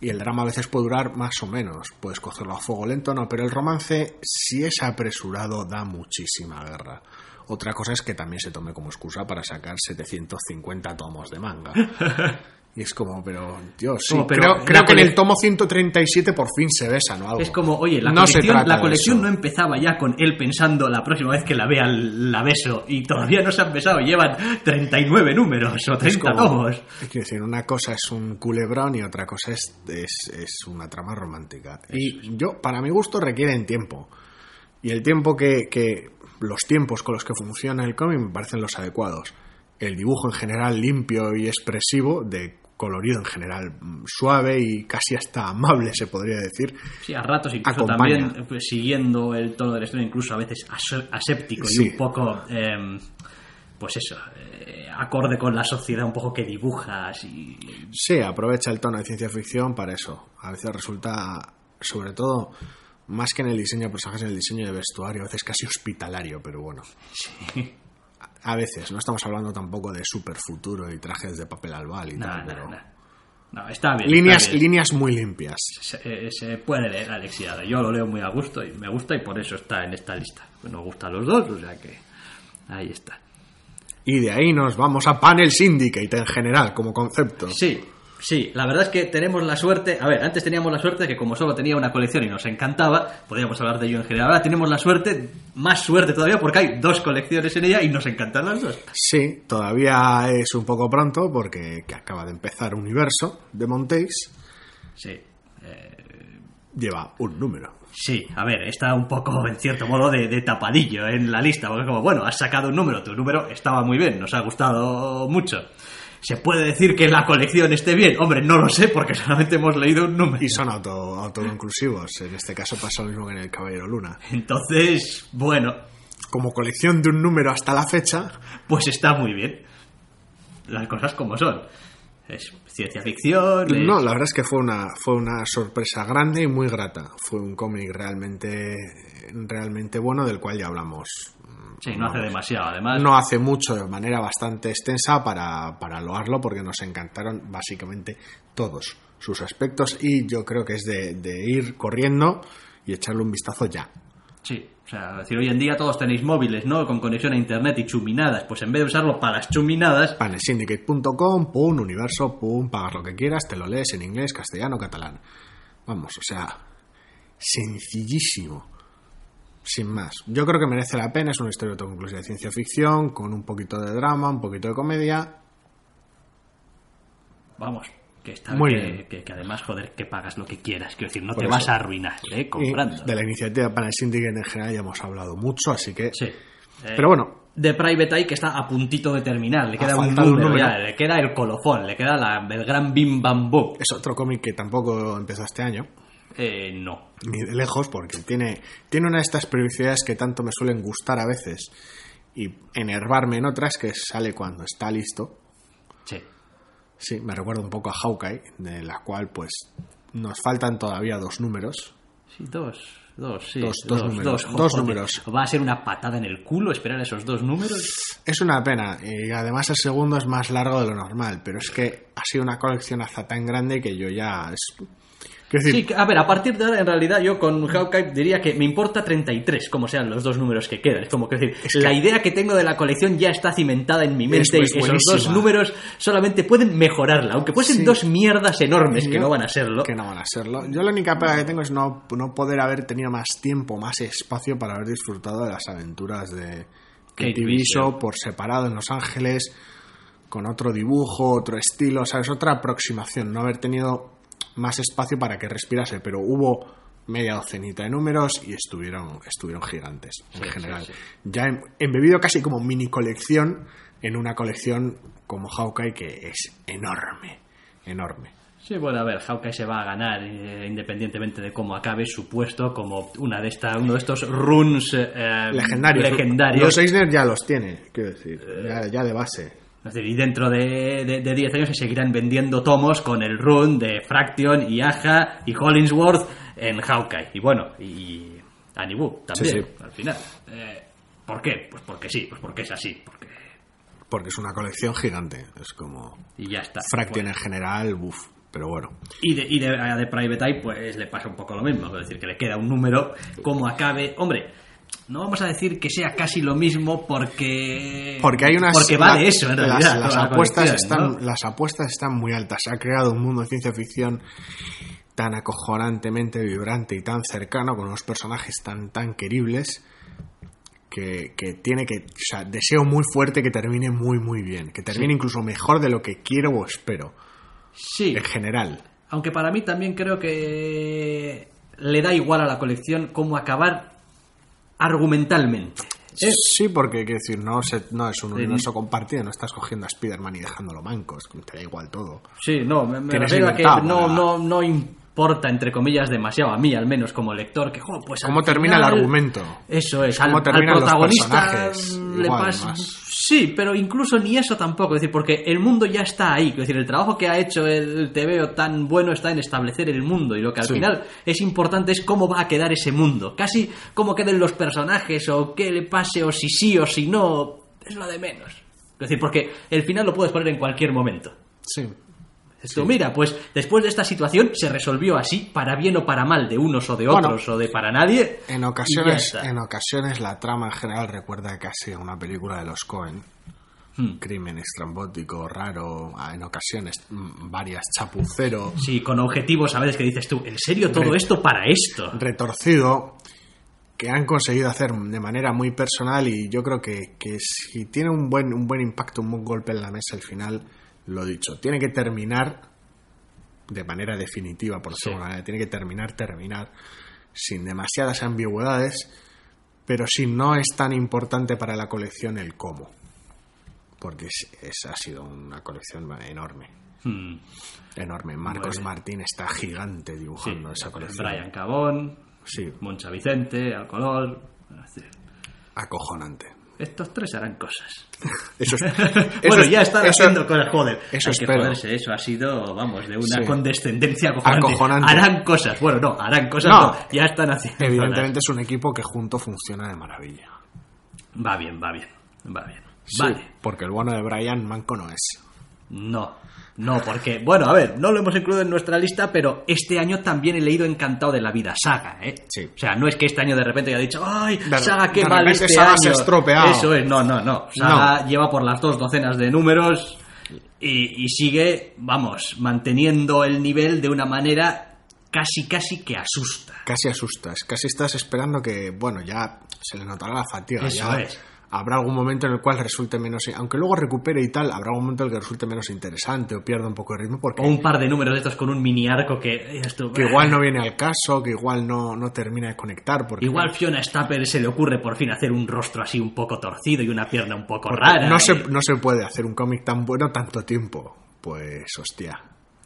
Y el drama a veces puede durar más o menos. Puedes cogerlo a fuego lento, no, pero el romance, si es apresurado, da muchísima guerra. Otra cosa es que también se tome como excusa para sacar 750 tomos de manga. Y es como, pero, Dios, sí, Como, pero creo, que en el tomo 137 por fin se besan o algo. Es como, oye, la No colección, la no empezaba ya con él pensando la próxima vez que la vea la beso y todavía no se han besado, llevan 39 números o 30 Es como- tomos. Es decir, una cosa es un culebrón y otra cosa es, es, es una trama romántica. Y yo, para mi gusto, requieren tiempo. Y el tiempo que, que. Los tiempos con los que funciona el cómic me parecen los adecuados. El dibujo en general limpio y expresivo, de colorido en general mm, suave y casi hasta amable, se podría decir. Sí, a ratos incluso Acompaña. también pues, siguiendo el tono de la historia, incluso a veces aséptico Sí. y un poco, em, pues eso, eh, acorde con la sociedad un poco que dibujas y... Sí, aprovecha el tono de ciencia ficción para eso. A veces resulta, sobre todo, más que en el diseño de personajes, en el diseño de vestuario, a veces casi hospitalario, pero bueno. A veces, no estamos hablando tampoco de super futuro y trajes de papel albal y tal, no, pero. no. No, está bien. Líneas, está bien. líneas muy limpias. Se, eh, se puede leer Alexiada. Yo lo leo muy a gusto y me gusta y por eso está en esta lista. Pues Nos gustan los dos, o sea que ahí está. Y de ahí nos vamos a Panel Syndicate en general, como concepto. Sí, sí, la verdad es que tenemos la suerte, a ver, antes teníamos la suerte que como solo tenía una colección y nos encantaba, podríamos hablar de ello en general, ahora tenemos la suerte, más suerte todavía porque hay dos colecciones en ella y nos encantan las dos. Sí, todavía es un poco pronto porque que acaba de empezar Universo de Montéis. Sí, Lleva un número. sí, a ver, está un poco en cierto modo de, de tapadillo en la lista, porque como, bueno, has sacado un número, tu número estaba muy bien, nos ha gustado mucho. ¿Se puede decir que la colección esté bien? Hombre, no lo sé porque solamente hemos leído un número. Y son auto, autoconclusivos. En este caso pasa lo mismo que en el Caballero Luna. Entonces, bueno, Como colección de un número hasta la fecha, pues está muy bien. Las cosas como son. Es ciencia ficción. es- no, la verdad es que fue una, fue una sorpresa grande y muy grata. Fue un cómic realmente, realmente bueno del cual ya hablamos Sí, no hace demasiado. Además, no hace mucho, de manera bastante extensa, para, para loarlo, porque nos encantaron básicamente todos sus aspectos y yo creo que es de, de ir corriendo y echarle un vistazo ya. Sí, o sea, es decir, hoy en día todos tenéis móviles, ¿no? Con conexión a internet y chuminadas. Pues en vez de usarlo para las chuminadas, Panelsyndicate.com, pum, universo, pum, pagas lo que quieras, te lo lees en inglés, castellano, catalán. Vamos, o sea, sencillísimo. Sin más. Yo creo que merece la pena, es una historia autoconclusiva de ciencia ficción, con un poquito de drama, un poquito de comedia. vamos, que está Muy que, bien. que- que además, joder, que pagas lo que quieras. Quiero decir, no Por te eso. vas a arruinar, ¿eh? Y Comprando. de la iniciativa Panel Syndicate en general ya hemos hablado mucho, así que... Sí. Eh, Pero bueno, de Private Eye que está a puntito de terminar. Le queda un número. ya, le queda el colofón, le queda la- el gran bim bam boom. es otro cómic que tampoco empezó este año, Eh, no. ni de lejos, porque tiene, tiene una de estas periodicidades que tanto me suelen gustar a veces y enervarme en otras, que sale cuando está listo. Sí. Me recuerda un poco a Hawkeye, de la cual pues nos faltan todavía dos números. Sí, dos. Dos, sí. Dos- dos números, dos números. Va a ser una patada en el culo esperar esos dos números. Es una pena, y además el segundo es más largo de lo normal, pero es que ha sido una colección hasta tan grande que yo ya... Es... Sí, a ver, a partir de ahora, en realidad, yo con Hawkeye diría que me importa 33, como sean los dos números que quedan. Es como que decir, que- la idea que tengo de la colección ya está cimentada en mi mente Es- y es esos buenísima. dos números solamente pueden mejorarla, aunque fuesen Sí. dos mierdas enormes que no van a serlo. Que no van a serlo. Yo la única pega que tengo es no, no poder haber tenido más tiempo, más espacio para haber disfrutado de las aventuras de Katie por separado en Los Ángeles, con otro dibujo, otro estilo, ¿sabes? Otra aproximación. No haber tenido más espacio para que respirase, pero hubo media docenita de números y estuvieron, estuvieron gigantes en Sí, general. sí, sí. Ya em- embebido casi como mini colección en una colección como Hawkeye que es enorme, enorme. Sí, bueno, a ver, Hawkeye se va a ganar eh, independientemente de cómo acabe su puesto como una de esta, uno de estos runs eh, legendarios. legendarios. Los Eisner ya los tiene, quiero decir, ya, ya de base. Es decir, y dentro de, de, de 10 años se seguirán vendiendo tomos con el run de Fraction y Aja y Hollingsworth en Hawkeye. Y bueno, y Annie Wu también, Sí, sí. al final. Eh, ¿Por qué? Pues porque sí, pues porque es así. Porque... Porque es una colección gigante. Es como Y ya está. Fraction Bueno. en general, buf. Pero bueno. Y de, y de, a de Private Eye, pues le pasa un poco lo mismo. Es decir, que le queda un número, como acabe. Hombre, no vamos a decir que sea casi lo mismo porque. Porque hay unas. Porque vale la- eso, en realidad. Las, apuestas están, ¿no? las apuestas están muy altas. Se ha creado un mundo de ciencia ficción tan acojonantemente vibrante y tan cercano, con unos personajes tan, tan queribles. Que, que tiene que. O sea, deseo muy fuerte que termine muy, muy bien. Que termine incluso mejor de lo que quiero o espero. Sí. En general. Aunque para mí también creo que le da igual a la colección cómo acabar argumentalmente. ¿eh? Sí, porque quiero decir, no, se- no es un Sí. universo compartido, no estás cogiendo a Spider-Man y dejándolo manco, es te da igual todo. Sí, no, me, refiero a que no, no importa, entre comillas, demasiado, a mí al menos como lector, que, jo, pues ¿Cómo termina el argumento? Eso es, ¿Cómo al, terminan los protagonista personajes? le Igual, pasa... Sí, pero incluso ni eso tampoco, es decir, porque el mundo ya está ahí, es decir, el trabajo que ha hecho el TVO tan bueno está en establecer el mundo y lo que al Sí. final es importante es cómo va a quedar ese mundo, casi cómo queden los personajes o qué le pase o si sí o si no, es lo de menos. Es decir, porque el final lo puedes poner en cualquier momento. Sí. Esto, mira, pues después de esta situación se resolvió así, para bien o para mal, de unos o de Bueno, otros o de para nadie. En ocasiones, en ocasiones la trama en general recuerda casi a una película de los Cohen. Hmm. Crimen estrambótico, raro, en ocasiones mm, varias chapucero, Sí, con objetivos a veces que dices tú, ¿en serio todo esto para esto? retorcido, que han conseguido hacer de manera muy personal y yo creo que, que si tiene un buen, un buen impacto, un buen golpe en la mesa al final, lo dicho, tiene que terminar de manera definitiva, por Sí. manera, tiene que terminar, terminar, sin demasiadas ambigüedades, pero si no es tan importante para la colección el cómo. porque es, es- ha sido una colección enorme. Hmm, Enorme. Marcos. Martín está gigante sí, dibujando esa colección. Brian Cabón, Sí, Moncha Vicente, Alcolor. acojonante. Estos tres harán cosas. Eso es, bueno, eso- ya están eso- haciendo cosas, joder. eso que joderse, eso ha sido, vamos, de una Sí. condescendencia acojonante. Acojonante. Harán cosas, bueno, no, harán cosas, No. no, ya están haciendo. Evidentemente es un equipo que junto funciona de maravilla. Va bien, va bien, va bien. Sí, Vale. Porque el bueno de Brian Manco no es. No, no, porque, bueno, a ver, no lo hemos incluido en nuestra lista, pero este año también he leído Encantado de la Vida, Saga, ¿eh? Sí. O sea, no es que este año de repente haya dicho, ¡ay, De- Saga, qué de mal este Saga año! se ha estropeado. Eso es, no, no, no. Saga lleva por las dos docenas de números y, y sigue, vamos, manteniendo el nivel de una manera casi, casi que asusta. Casi asustas, casi estás esperando que, bueno, ya se le notará la fatiga. Eso ya es. Habrá algún momento en el cual resulte menos, aunque luego recupere y tal, habrá algún momento en el que resulte menos interesante o pierda un poco de ritmo porque O un par de números de estos con un mini arco que... tú, que igual no viene al caso, que igual no, no termina de conectar. Porque Igual Fiona Stapper se le ocurre por fin hacer un rostro así un poco torcido y una pierna un poco porque rara. no, se, no se puede hacer un cómic tan bueno tanto tiempo. Pues hostia.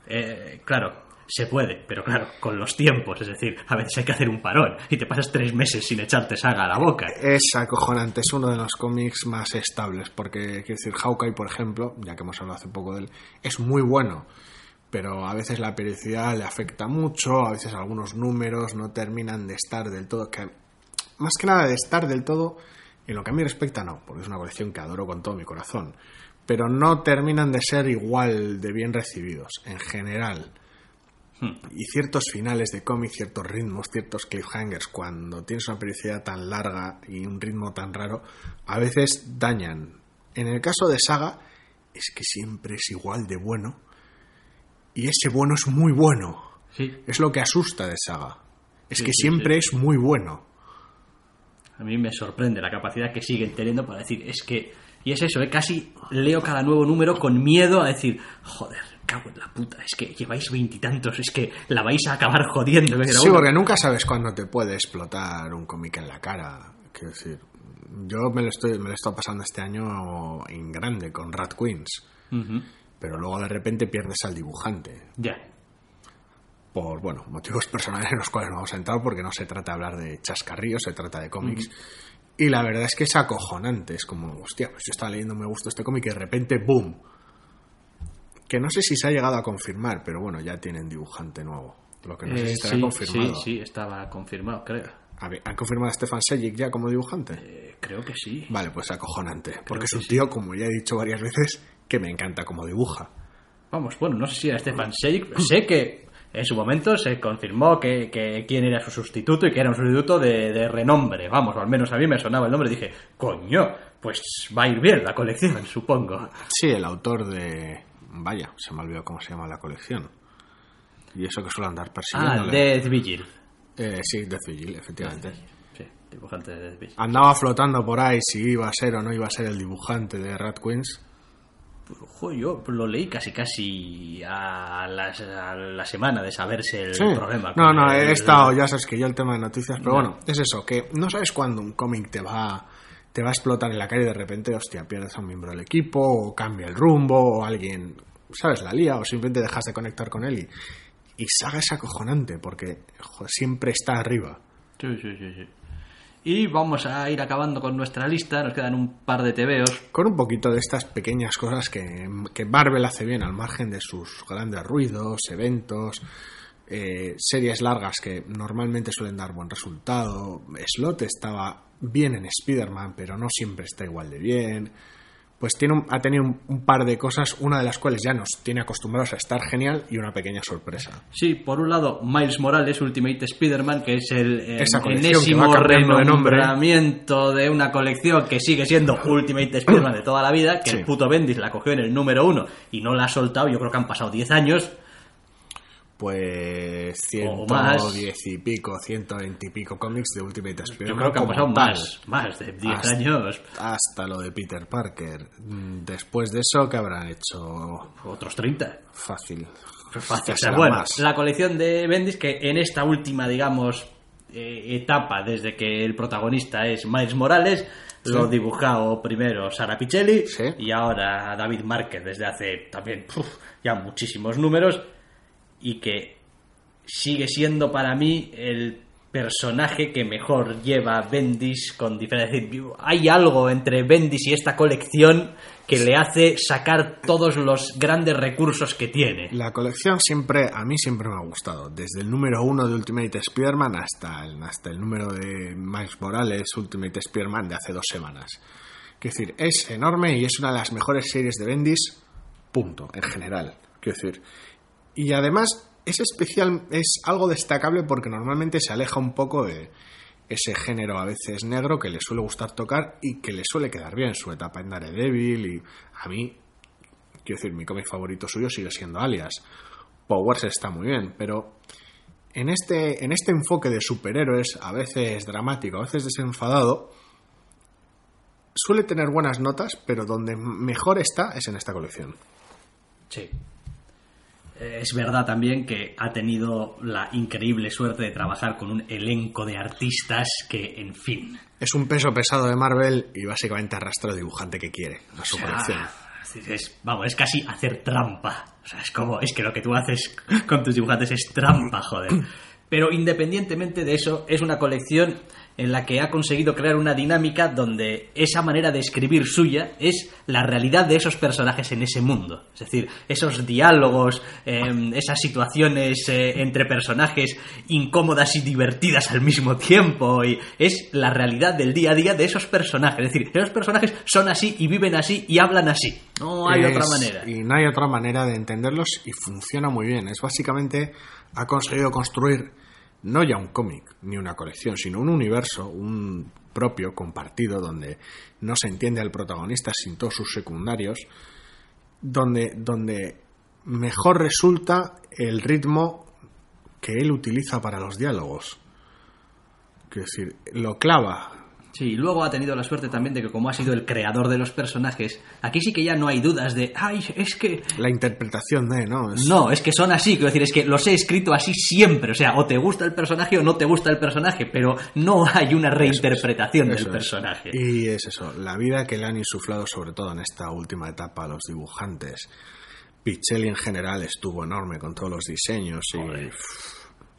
Eh, claro, se puede, pero claro, con los tiempos. Es decir, a veces hay que hacer un parón y te pasas tres meses sin echarte saga a la boca. Es acojonante, es uno de los cómics más estables, porque, quiero decir, Hawkeye, por ejemplo, ya que hemos hablado hace poco de él, es muy bueno, pero a veces la periodicidad le afecta mucho, a veces algunos números no terminan de estar del todo, que, más que nada de estar del todo, en lo que a mí respecta, no, porque es una colección que adoro con todo mi corazón, pero no terminan de ser igual de bien recibidos, en general y ciertos finales de cómic, ciertos ritmos, ciertos cliffhangers, cuando tienes una periodicidad tan larga y un ritmo tan raro, a veces dañan. En el caso de Saga, es que siempre es igual de bueno. Y ese bueno es muy bueno. Sí, Es lo que asusta de Saga. Es Sí, que sí, siempre es muy bueno. a mí me sorprende la capacidad que siguen teniendo para decir, es que... Y es eso, ¿eh? casi leo cada nuevo número con miedo a decir, joder, cago en la puta, es que lleváis veintitantos, es que la vais a acabar jodiendo. Sí, uno". porque nunca sabes cuándo te puede explotar un cómic en la cara. Quiero decir, yo me lo estoy, me lo he estado pasando este año en grande con Rat Queens. Pero luego de repente pierdes al dibujante. Ya. Por, bueno, motivos personales en los cuales no vamos a entrar porque no se trata de hablar de chascarrillos, se trata de cómics. Y la verdad es que es acojonante, es como, hostia, pues yo estaba leyendo, me gustó este cómic y de repente, ¡boom! Que no sé si se ha llegado a confirmar, pero bueno, ya tienen dibujante nuevo. Lo que no sé Eh, si estará sí, confirmado. sí, sí, estaba confirmado, creo. A ¿Han confirmado a Stefan Sejic ya como dibujante? Eh, creo que sí. Vale, pues acojonante. Porque es un sí. tío, como ya he dicho varias veces, que me encanta como dibuja. Vamos, bueno, no sé si era Stefan Sejic. Sé que en su momento se confirmó que, que quién era su sustituto y que era un sustituto de, de renombre. Vamos, o al menos a mí me sonaba el nombre. Dije, coño, pues va a ir bien la colección, supongo. Sí, el autor de. Vaya, se me olvidó cómo se llama la colección. Y eso que suele andar Ah, persiguiéndole. Death Vigil. Eh, sí, Death Vigil, efectivamente. Sí, dibujante de Death Vigil. Andaba flotando por ahí si iba a ser o no iba a ser el dibujante de Rat Queens. Pues, yo lo leí casi casi a, las- a la semana de saberse el Sí. problema. No, no, el- he estado, ya sabes que yo el tema de noticias, pero bueno, es eso, que no sabes cuándo un cómic te va, te va a explotar en la calle y de repente, hostia, pierdes a un miembro del equipo, o cambia el rumbo, o alguien, ¿sabes? La lía, o simplemente dejas de conectar con él y, y Saga es acojonante, porque joder, siempre está arriba. Sí, sí, sí, sí. Y vamos a ir acabando con nuestra lista. Nos quedan un par de tebeos. Con un poquito de estas pequeñas cosas que, que Marvel hace bien al margen de sus grandes ruidos, eventos, eh, series largas que normalmente suelen dar buen resultado. Slot estaba bien en Spider-Man, pero no siempre está igual de bien. Pues tiene un- ha tenido un, un par de cosas, una de las cuales ya nos tiene acostumbrados a estar genial y una pequeña sorpresa. Sí, por un lado, Miles Morales, Ultimate Spider-Man, que es el enésimo cambiando de nombre. renombramiento de una colección que sigue siendo Ultimate Spider-Man de toda la vida, que Sí. el puto Bendis la cogió en el número uno y no la ha soltado. Yo creo que han pasado 10 años. Pues O más. 110 y pico, 120 y pico cómics de Ultimate Yo Spider-Man. creo que han pasado tal. más, más de 10 Hasta- años. hasta lo de Peter Parker. Mm, Después de eso, ¿qué habrán hecho? Otros 30. Fácil. Fácil. O sea, bueno, más. la colección de Bendis que en esta última, digamos, eh, etapa desde que el protagonista es Miles Morales, lo dibujado primero Sara Pichelli Sí. y ahora David Márquez desde hace también uf, ya muchísimos números y que sigue siendo para mí el personaje que mejor lleva Bendis con diferencia. Hay algo entre Bendis y esta colección que le hace sacar todos los grandes recursos que tiene. La colección siempre, a mí siempre me ha gustado. Desde el número uno de Ultimate Spider-Man hasta el, hasta el número de Miles Morales Ultimate Spider-Man de hace dos semanas. Quiero decir, es enorme y es una de las mejores series de Bendis, punto, en general. Quiero decir. Y además es especial, es algo destacable porque normalmente se aleja un poco de ese género a veces negro que le suele gustar tocar y que le suele quedar bien su etapa en Daredevil y a mí quiero decir, mi cómic favorito suyo sigue siendo Alias. Powers está muy bien, pero en este, en este enfoque de superhéroes, a veces dramático, a veces desenfadado, suele tener buenas notas, pero donde mejor está es en esta colección. Sí. Eh, Es verdad también que ha tenido la increíble suerte de trabajar con un elenco de artistas que, en fin. Es un peso pesado de Marvel y básicamente arrastra al dibujante que quiere a su o sea, colección. es- es- vamos, es casi hacer trampa. O sea, es como, es que lo que tú haces con tus dibujantes es trampa, joder. Pero independientemente de eso, es una colección en la que ha conseguido crear una dinámica donde esa manera de escribir suya es la realidad de esos personajes en ese mundo. Es decir, esos diálogos, eh, esas situaciones eh, entre personajes incómodas y divertidas al mismo tiempo. Y es la realidad del día a día de esos personajes. Es decir, esos personajes son así y viven así y hablan así. No hay Es- otra manera. Y no hay otra manera de entenderlos y funciona muy bien. Es básicamente, ha conseguido construir no ya un cómic ni una colección, sino un universo, un propio, compartido, donde no se entiende al protagonista sin todos sus secundarios, donde, donde mejor resulta el ritmo que él utiliza para los diálogos. Quiero decir, lo clava, Sí, y luego ha tenido la suerte también de que como ha sido el creador de los personajes, aquí sí que ya no hay dudas de, ay, es que... la interpretación de, ¿no? Es- No, es que son así, quiero decir, es que los he escrito así siempre, o sea, o te gusta el personaje o no te gusta el personaje, pero no hay una reinterpretación Eso del es. personaje. Y es eso, la vida que le han insuflado, sobre todo en esta última etapa, a los dibujantes. Pichelli en general estuvo enorme con todos los diseños y Joder.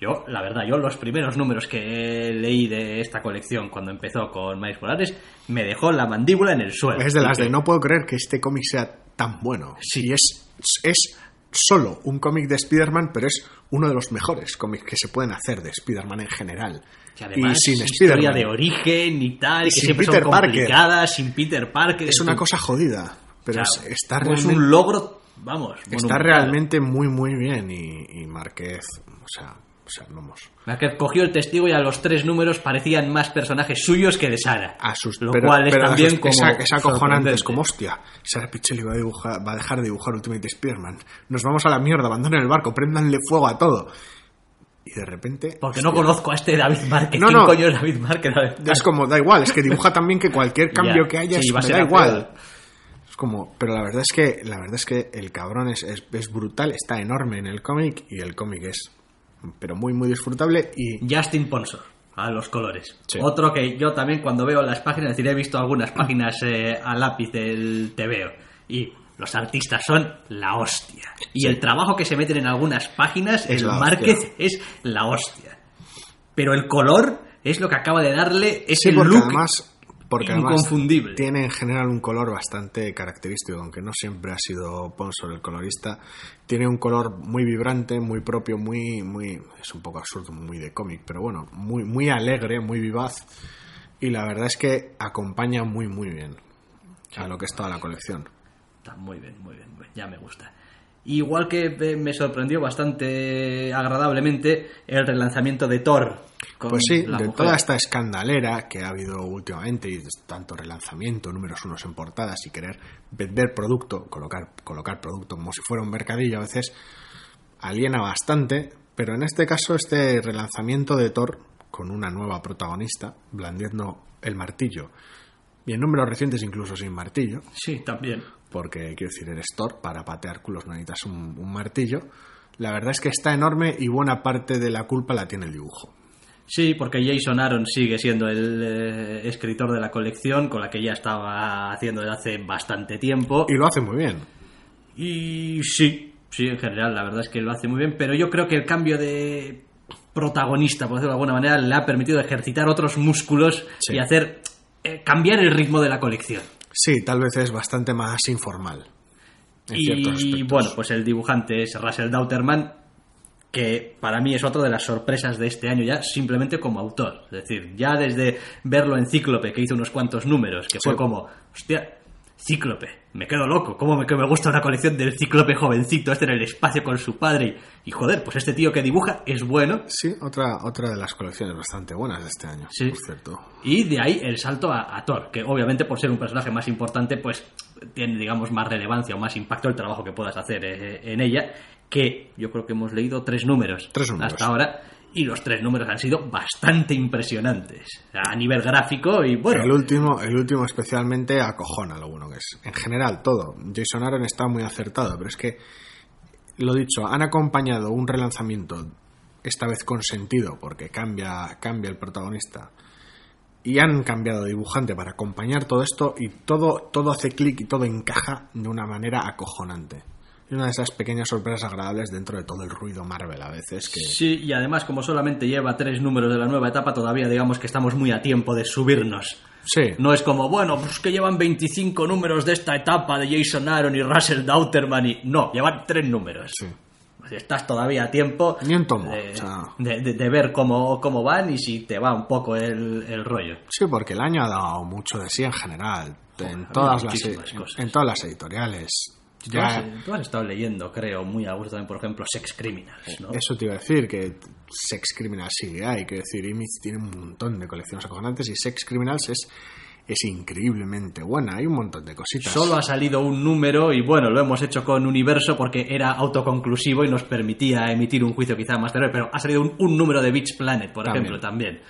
Yo, la verdad, yo los primeros números que leí de esta colección cuando empezó con Miles Morales me dejó la mandíbula en el suelo. es de las de no puedo creer que este cómic sea tan bueno. Sí. Y es, es solo un cómic de Spider-Man, pero es uno de los mejores cómics que se pueden hacer de Spider-Man en general. que además y sin es historia de origen y tal, y que Sin siempre Peter son Parker. sin Peter Parker. Es una cosa jodida, pero es- está es realmente... un logro, vamos. Está monumental. realmente muy, muy bien y, y Márquez, o sea, o sea, vamos, Márquez cogió el testigo y a los tres números parecían más personajes suyos que de Sara. a sus Lo pero- cual es pero también como. es, es acojonante, es como hostia, Sarah Pichelli va a dibujar, va a dejar de dibujar Ultimate Spider-Man. Nos vamos a la mierda, abandonen el barco, préndanle fuego a todo. Y de repente. Porque no conozco a este David Márquez. No, ¿Quién no. coño es David Márquez? Es como, da igual, es que dibuja también que cualquier cambio que haya sí, es- va a me da igual. Es como, pero la verdad es que la verdad es que el cabrón es, es, es brutal, está enorme en el cómic y el cómic es pero muy muy disfrutable y Justin Ponsor, a los colores. Sí. Otro que yo también cuando veo las páginas, es decir, he visto algunas páginas eh, a lápiz del TVO y los artistas son la hostia. Y Sí. el trabajo que se meten en algunas páginas, Es el Márquez hostia. es la hostia. Pero el color es lo que acaba de darle ese Sí, look además, porque además inconfundible. tiene en general un color bastante característico, aunque no siempre ha sido Ponsor el colorista. Tiene un color muy vibrante, muy propio, muy, muy, es un poco absurdo, muy de cómic, pero bueno, muy, muy alegre, muy vivaz. Y la verdad es que acompaña muy, muy bien a lo que es toda la colección. Está muy bien, muy bien, muy bien, ya me gusta. Igual que me sorprendió bastante agradablemente el relanzamiento de Thor. con Pues sí, la de mujer. toda esta escandalera que ha habido últimamente y de tanto relanzamiento, números unos en portadas y querer vender producto, colocar, colocar producto como si fuera un mercadillo a veces, aliena bastante, pero en este caso este relanzamiento de Thor con una nueva protagonista, blandiendo el martillo, y en números recientes incluso sin martillo, Sí, también. Porque quiero decir, eres Thor, para patear culos no necesitas un, un martillo, la verdad es que está enorme y buena parte de la culpa la tiene el dibujo. Sí, porque Jason Aaron sigue siendo el eh, escritor de la colección, con la que ya estaba haciendo desde hace bastante tiempo. Y lo hace muy bien. Y sí, sí, en general, la verdad es que lo hace muy bien, pero yo creo que el cambio de protagonista, por decirlo de alguna manera, le ha permitido ejercitar otros músculos Sí. y hacer eh, cambiar el ritmo de la colección. Sí, tal vez es bastante más informal. Y bueno, pues el dibujante es Russell Dauterman, que para mí es otra de las sorpresas de este año ya, simplemente como autor. Es decir, ya desde verlo en Cíclope, que hizo unos cuantos números, que fue como, hostia, Cíclope, me quedo loco, cómo me, que me gusta una colección del Cíclope jovencito, este en el espacio con su padre. Y, y, joder, pues este tío que dibuja es bueno. Sí, otra, otra de las colecciones bastante buenas de este año, Sí. por cierto. Y de ahí el salto a, a Thor, que obviamente por ser un personaje más importante, pues tiene, digamos, más relevancia o más impacto el trabajo que puedas hacer eh, en ella, que yo creo que hemos leído tres números, Tres números. hasta ahora, y los tres números han sido bastante impresionantes a nivel gráfico y bueno, El último, el último especialmente acojona lo bueno que es. En general, todo. Jason Aaron está muy acertado, pero es que, lo dicho, han acompañado un relanzamiento, esta vez con sentido, porque cambia, cambia el protagonista, y han cambiado dibujante para acompañar todo esto, y todo, todo hace clic y todo encaja de una manera acojonante. Una de esas pequeñas sorpresas agradables dentro de todo el ruido Marvel a veces que... Sí, y además como solamente lleva tres números de la nueva etapa, todavía digamos que estamos muy a tiempo de subirnos. Sí, No es como, bueno, pues que llevan 25 números de esta etapa de Jason Aaron y Russell Dauterman y... No, llevan tres números. sí. Estás todavía a tiempo Ni un tomo, de, o sea. de- de- de ver cómo, cómo van y si te va un poco el, el rollo. Sí, porque el año ha dado mucho de sí en general. En todas, las, en, en todas las editoriales. Tú has, Ya, tú has estado leyendo, creo, muy a gusto también, por ejemplo, Sex Criminals, ¿no? eso te iba a decir, que Sex Criminals sí hay. Que decir, Image tiene un montón de colecciones acojonantes y Sex Criminals es, es increíblemente buena. Hay un montón de cositas. Solo ha salido un número y bueno, lo hemos hecho con Universo porque era autoconclusivo y nos permitía emitir un juicio quizá más tarde, pero ha salido un, un número de Beach Planet, por También. ejemplo, también.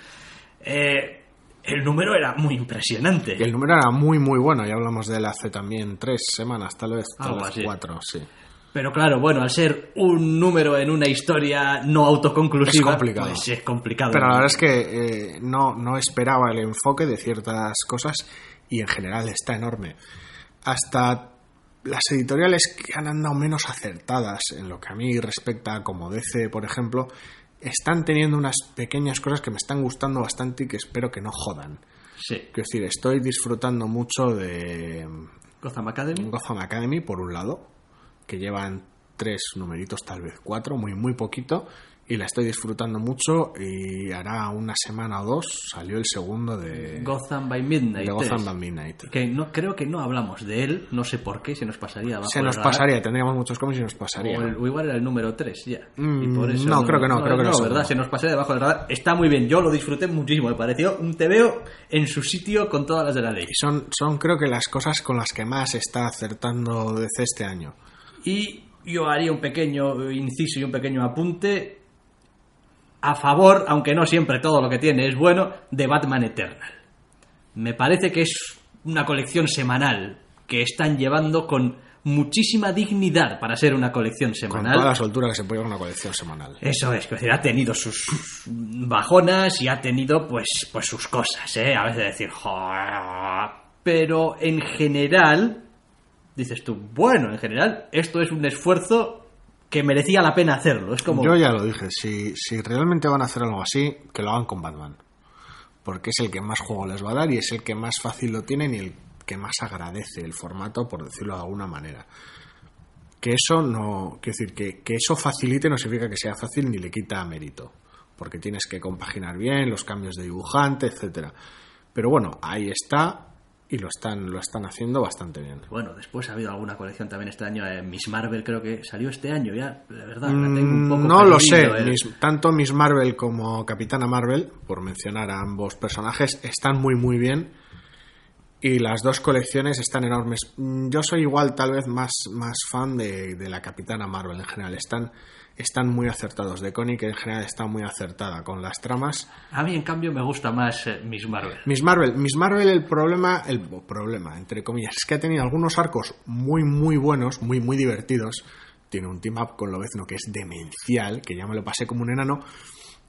Eh, el número era muy impresionante. El número era muy, muy bueno. Ya hablamos de él hace también tres semanas, tal vez, tal vez cuatro, sí. Pero claro, bueno, al ser un número en una historia no autoconclusiva, Es complicado. pues es complicado. Pero la verdad es que eh, no, no esperaba el enfoque de ciertas cosas y en general está enorme. Hasta las editoriales que han andado menos acertadas en lo que a mí respecta, como DC, por ejemplo, están teniendo unas pequeñas cosas que me están gustando bastante y que espero que no jodan. Sí. Quiero decir, estoy disfrutando mucho de Gotham Academy. Gotham Academy, por un lado, que llevan tres numeritos, tal vez cuatro, muy, muy poquito, y la estoy disfrutando mucho y hará una semana o dos salió el segundo de, Gotham by Midnight. de Gotham by Midnight. Que no, creo que no hablamos de él, no sé por qué, se nos pasaría Se nos pasaría, tendríamos muchos cómics y nos pasaría. O, el- o igual era el número 3 ya. Mm, Y por eso no, creo que no, creo que no. ¿verdad? Se nos pasaría debajo del radar. Está muy bien, yo lo disfruté muchísimo. Me pareció un TVO en su sitio con todas las de la ley. Y son, son creo que las cosas con las que más está acertando DC este año. Y yo haría un pequeño inciso y un pequeño apunte a favor, aunque no siempre todo lo que tiene es bueno, de Batman Eternal. Me parece que es una colección semanal que están llevando con muchísima dignidad para ser una colección Con semanal. toda la soltura que se puede llevar una colección semanal. Eso es, que ha tenido sus bajonas y ha tenido pues, pues sus cosas, ¿eh? A veces decir, "Joder". pero en general, dices tú, bueno, en general, esto es un esfuerzo que merecía la pena hacerlo. Es como, Yo ya lo dije, si, si realmente van a hacer algo así, que lo hagan con Batman. Porque es el que más juego les va a dar y es el que más fácil lo tienen y el que más agradece el formato, por decirlo de alguna manera. Que eso no. Quiero decir, que, que eso facilite no significa que sea fácil ni le quita mérito. Porque tienes que compaginar bien los cambios de dibujante, etcétera. Pero bueno, ahí está y lo están, lo están haciendo bastante bien. bueno, después ha habido alguna colección también este año, eh, Miss Marvel creo que salió este año ya, la verdad, la tengo un poco Mm, no lo sé, eh. Miss- tanto Miss Marvel como Capitana Marvel, por mencionar a ambos personajes, están muy muy bien y las dos colecciones están enormes. Mm, Yo soy igual tal vez más, más fan de, de la Capitana Marvel en general, están, están muy acertados, de Connie que en general está muy acertada con las tramas. A mí, en cambio, me gusta más eh, Miss Marvel. Miss Marvel, Miss Marvel el problema, el problema, entre comillas, es que ha tenido algunos arcos muy, muy buenos, muy, muy divertidos. Tiene un team up con Lobezno que es demencial, que ya me lo pasé como un enano.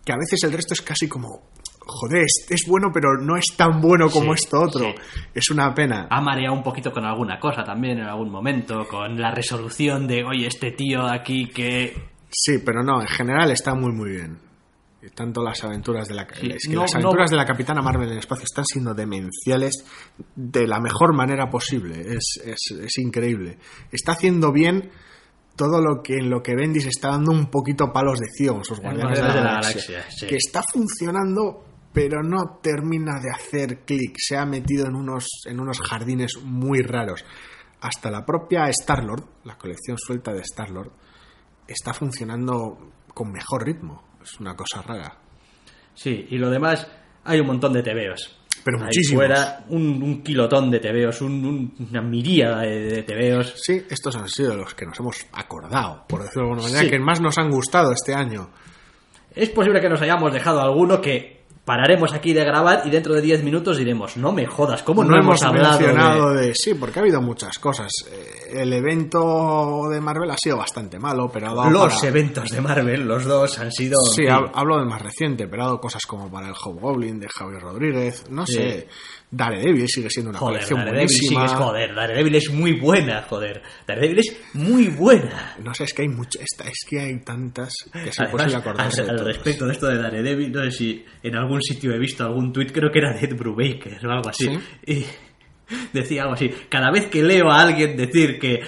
que a veces el resto es casi como, joder, es, es bueno, pero no es tan bueno como Sí, esto otro. sí. Es una pena. Ha mareado un poquito con alguna cosa también en algún momento, con la resolución de, oye, este tío aquí que... Sí, pero no, en general está muy, muy bien. Tanto las aventuras de la Sí, es que no- las no- aventuras de la Capitana Marvel en el espacio están siendo demenciales de la mejor manera posible. Es, es, es increíble. Está haciendo bien todo lo que en lo que Bendis está dando un poquito palos de ciego, sus guardianes de la, Guardianes de la galaxia, Galaxia, sí. que está funcionando pero no termina de hacer clic, se ha metido en unos, en unos jardines muy raros. Hasta la propia Star-Lord, la colección suelta de Star-Lord, está funcionando con mejor ritmo. Es una cosa rara. Sí, y lo demás, hay un montón de tebeos. Pero Ahí muchísimos. fuera, un, un kilotón de tebeos, un- un- una miríada de, de tebeos. Sí, estos han sido los que nos hemos acordado, por decirlo de alguna manera, Sí. que más nos han gustado este año. Es posible que nos hayamos dejado alguno que pararemos aquí de grabar y dentro de 10 minutos diremos, no me jodas, ¿cómo no, hemos hablado mencionado de...? de... Sí, porque ha habido muchas cosas. Eh, El evento de Marvel ha sido bastante malo, pero ha dado Los para- eventos de Marvel, los dos han sido... Sí, hablo del más reciente, pero ha dado cosas como para el Hobgoblin de Javier Rodríguez, no Sí. sé, Daredevil sigue siendo una Joder, colección Daredevil buenísima. joder, Daredevil es muy buena, joder. Daredevil es muy buena. No sé, es que hay mucho, esta- es que hay tantas que es imposible acordarse al, de al respecto de esto de Daredevil, no sé si en algún sitio he visto algún tuit, creo que era de Ed Brubaker o algo así. Y decía algo así, cada vez que leo a alguien decir que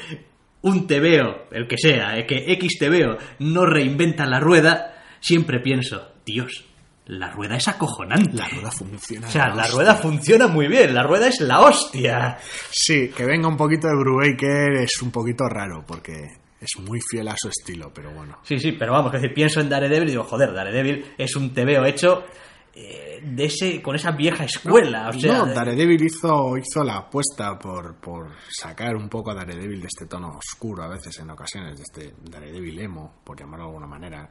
un tebeo, el que sea, eh, que X tebeo no reinventa la rueda, siempre pienso, Dios, la rueda es acojonante. La rueda funciona. o sea, la rueda funciona muy bien, la rueda es la hostia. Sí, que venga un poquito de Brubaker es un poquito raro, porque es muy fiel a su estilo, pero bueno. Sí, sí, pero vamos, que decir, pienso en Daredevil y digo, joder, Daredevil es un tebeo hecho eh, de ese, con esa vieja escuela. o sea, no, de- Daredevil hizo, hizo la apuesta por, por sacar un poco a Daredevil de este tono oscuro a veces, en ocasiones, de este Daredevil emo, por llamarlo de alguna manera,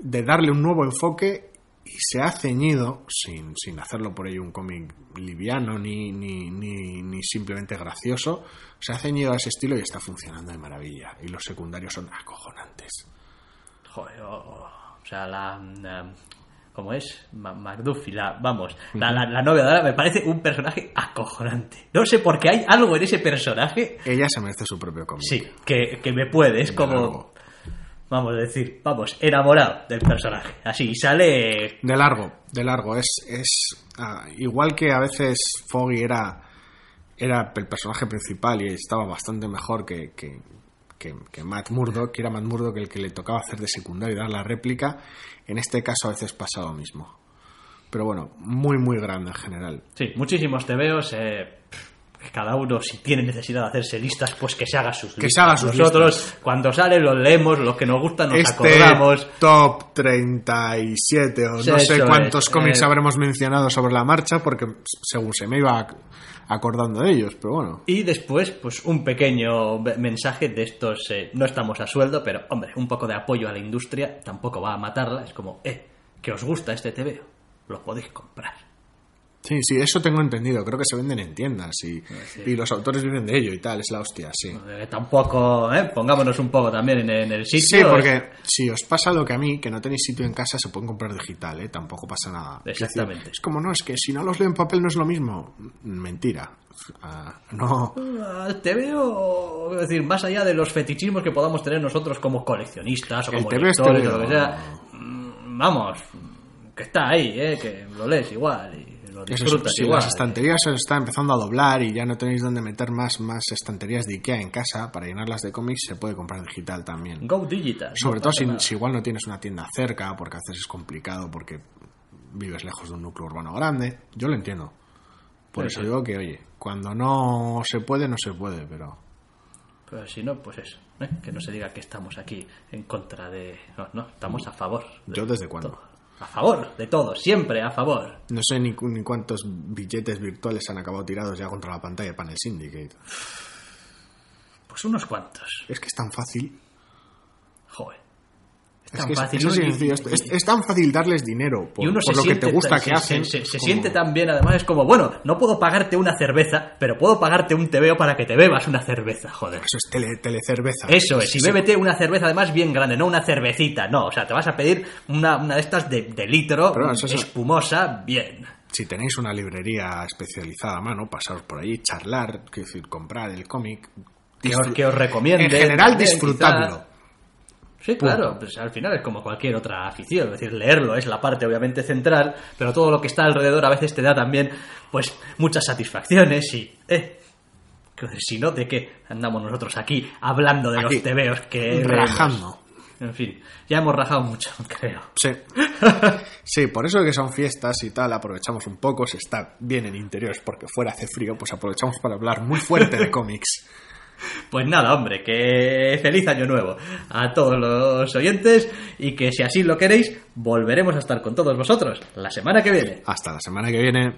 de darle un nuevo enfoque y se ha ceñido, sin, sin hacerlo por ello un cómic liviano ni, ni, ni, ni simplemente gracioso, se ha ceñido a ese estilo y está funcionando de maravilla. Y los secundarios son acojonantes. Joder, o, o- o sea, la... la- ¿Cómo es? McDuffie, la, vamos, la, la, la novia de ahora me parece un personaje acojonante. No sé por qué hay algo en ese personaje, Ella se merece su propio cómic. sí, que, que me puede, es como... Vamos a decir, vamos, enamorado del personaje. Así, sale... De largo, de largo. Es, es ah, igual que a veces Foggy era, era el personaje principal y estaba bastante mejor que, que, que, que Matt Murdock, que era Matt Murdock el que le tocaba hacer de secundario y dar la réplica. En este caso a veces pasa lo mismo. Pero bueno, muy, muy grande en general. Sí, muchísimos tebeos. Eh, cada uno, si tiene necesidad de hacerse listas, pues que se haga sus Que listas. se haga sus Nosotros, cuando sale, los leemos, los que nos gustan, nos este acordamos. top 37 o Sí, no sé cuántos es, cómics eh. habremos mencionado sobre la marcha porque según se me iba acordando de ellos, pero bueno. Y después, pues un pequeño mensaje de estos, eh, no estamos a sueldo, pero hombre, un poco de apoyo a la industria tampoco va a matarla. Es como, eh, que os gusta este tebeo, lo podéis comprar. Sí, sí, eso tengo entendido. Creo que se venden en tiendas y, sí. y los autores viven de ello y tal. Es la hostia, sí. Eh, tampoco, eh, pongámonos un poco también en, en el Sí, sitio. porque si os pasa lo que a mí, que no tenéis sitio en casa, se pueden comprar digital, ¿eh? Tampoco pasa nada. Decir, Exactamente. Es como, no, es que si no los leo en papel no es lo mismo. Mentira. Ah, no. Ah, Te veo, es decir, más allá de los fetichismos que podamos tener nosotros como coleccionistas o como lectores o lo que sea, mm, vamos, que está ahí, eh, que lo lees igual y lo Eso si igual. las estanterías se están empezando a doblar y ya no tenéis donde meter más, más estanterías de Ikea en casa para llenarlas de cómics, se puede comprar digital también. Go digital. Sobre no todo si, igual no tienes una tienda cerca, porque a veces es complicado, porque vives lejos de un núcleo urbano grande. Yo lo entiendo. Por eso sí. digo que, oye, cuando no se puede, no se puede, pero... Pero si no, pues eso, ¿eh? que no se diga que estamos aquí en contra de... No, no, estamos a favor. de ¿Yo desde cuándo? todo. A favor de todo, siempre a favor. No sé ni, ni cuántos billetes virtuales han acabado tirados ya contra la pantalla de Panel Syndicate. Pues unos cuantos. Es que es tan fácil. Joder. Es, tan fácil, eso ¿no? sí, Y- es sencillo. Es, es- es tan fácil darles dinero por, por se lo que te gusta tan- que se- hacen. Se, se como- siente tan bien, además es como, bueno, no puedo pagarte una cerveza, pero puedo pagarte un tebeo para que te bebas una cerveza, joder. Eso es tele, telecerveza. Eso es, y bébete una cerveza además bien grande, no una cervecita, no, o sea, te vas a pedir una, una de estas de, de litro, Pero eso es- espumosa, bien. Si tenéis una librería especializada a mano, pasaros por ahí, charlar, quiero decir, comprar el cómic. Que os, que os recomiende. En general, disfrutadlo. Sí, claro, pues al final es como cualquier otra afición, es decir, leerlo es la parte obviamente central, pero todo lo que está alrededor a veces te da también, pues, muchas satisfacciones y, eh, si no, ¿de qué andamos nosotros aquí hablando de Aquí, los tebeos que... Rajando. En fin, ya hemos rajado mucho, creo. Sí. sí, por eso que son fiestas y tal, aprovechamos un poco, se está bien en interiores porque fuera hace frío, pues aprovechamos para hablar muy fuerte de cómics. Pues nada, hombre, que feliz año nuevo a todos los oyentes y que si así lo queréis, volveremos a estar con todos vosotros la semana que viene. Hasta la semana que viene.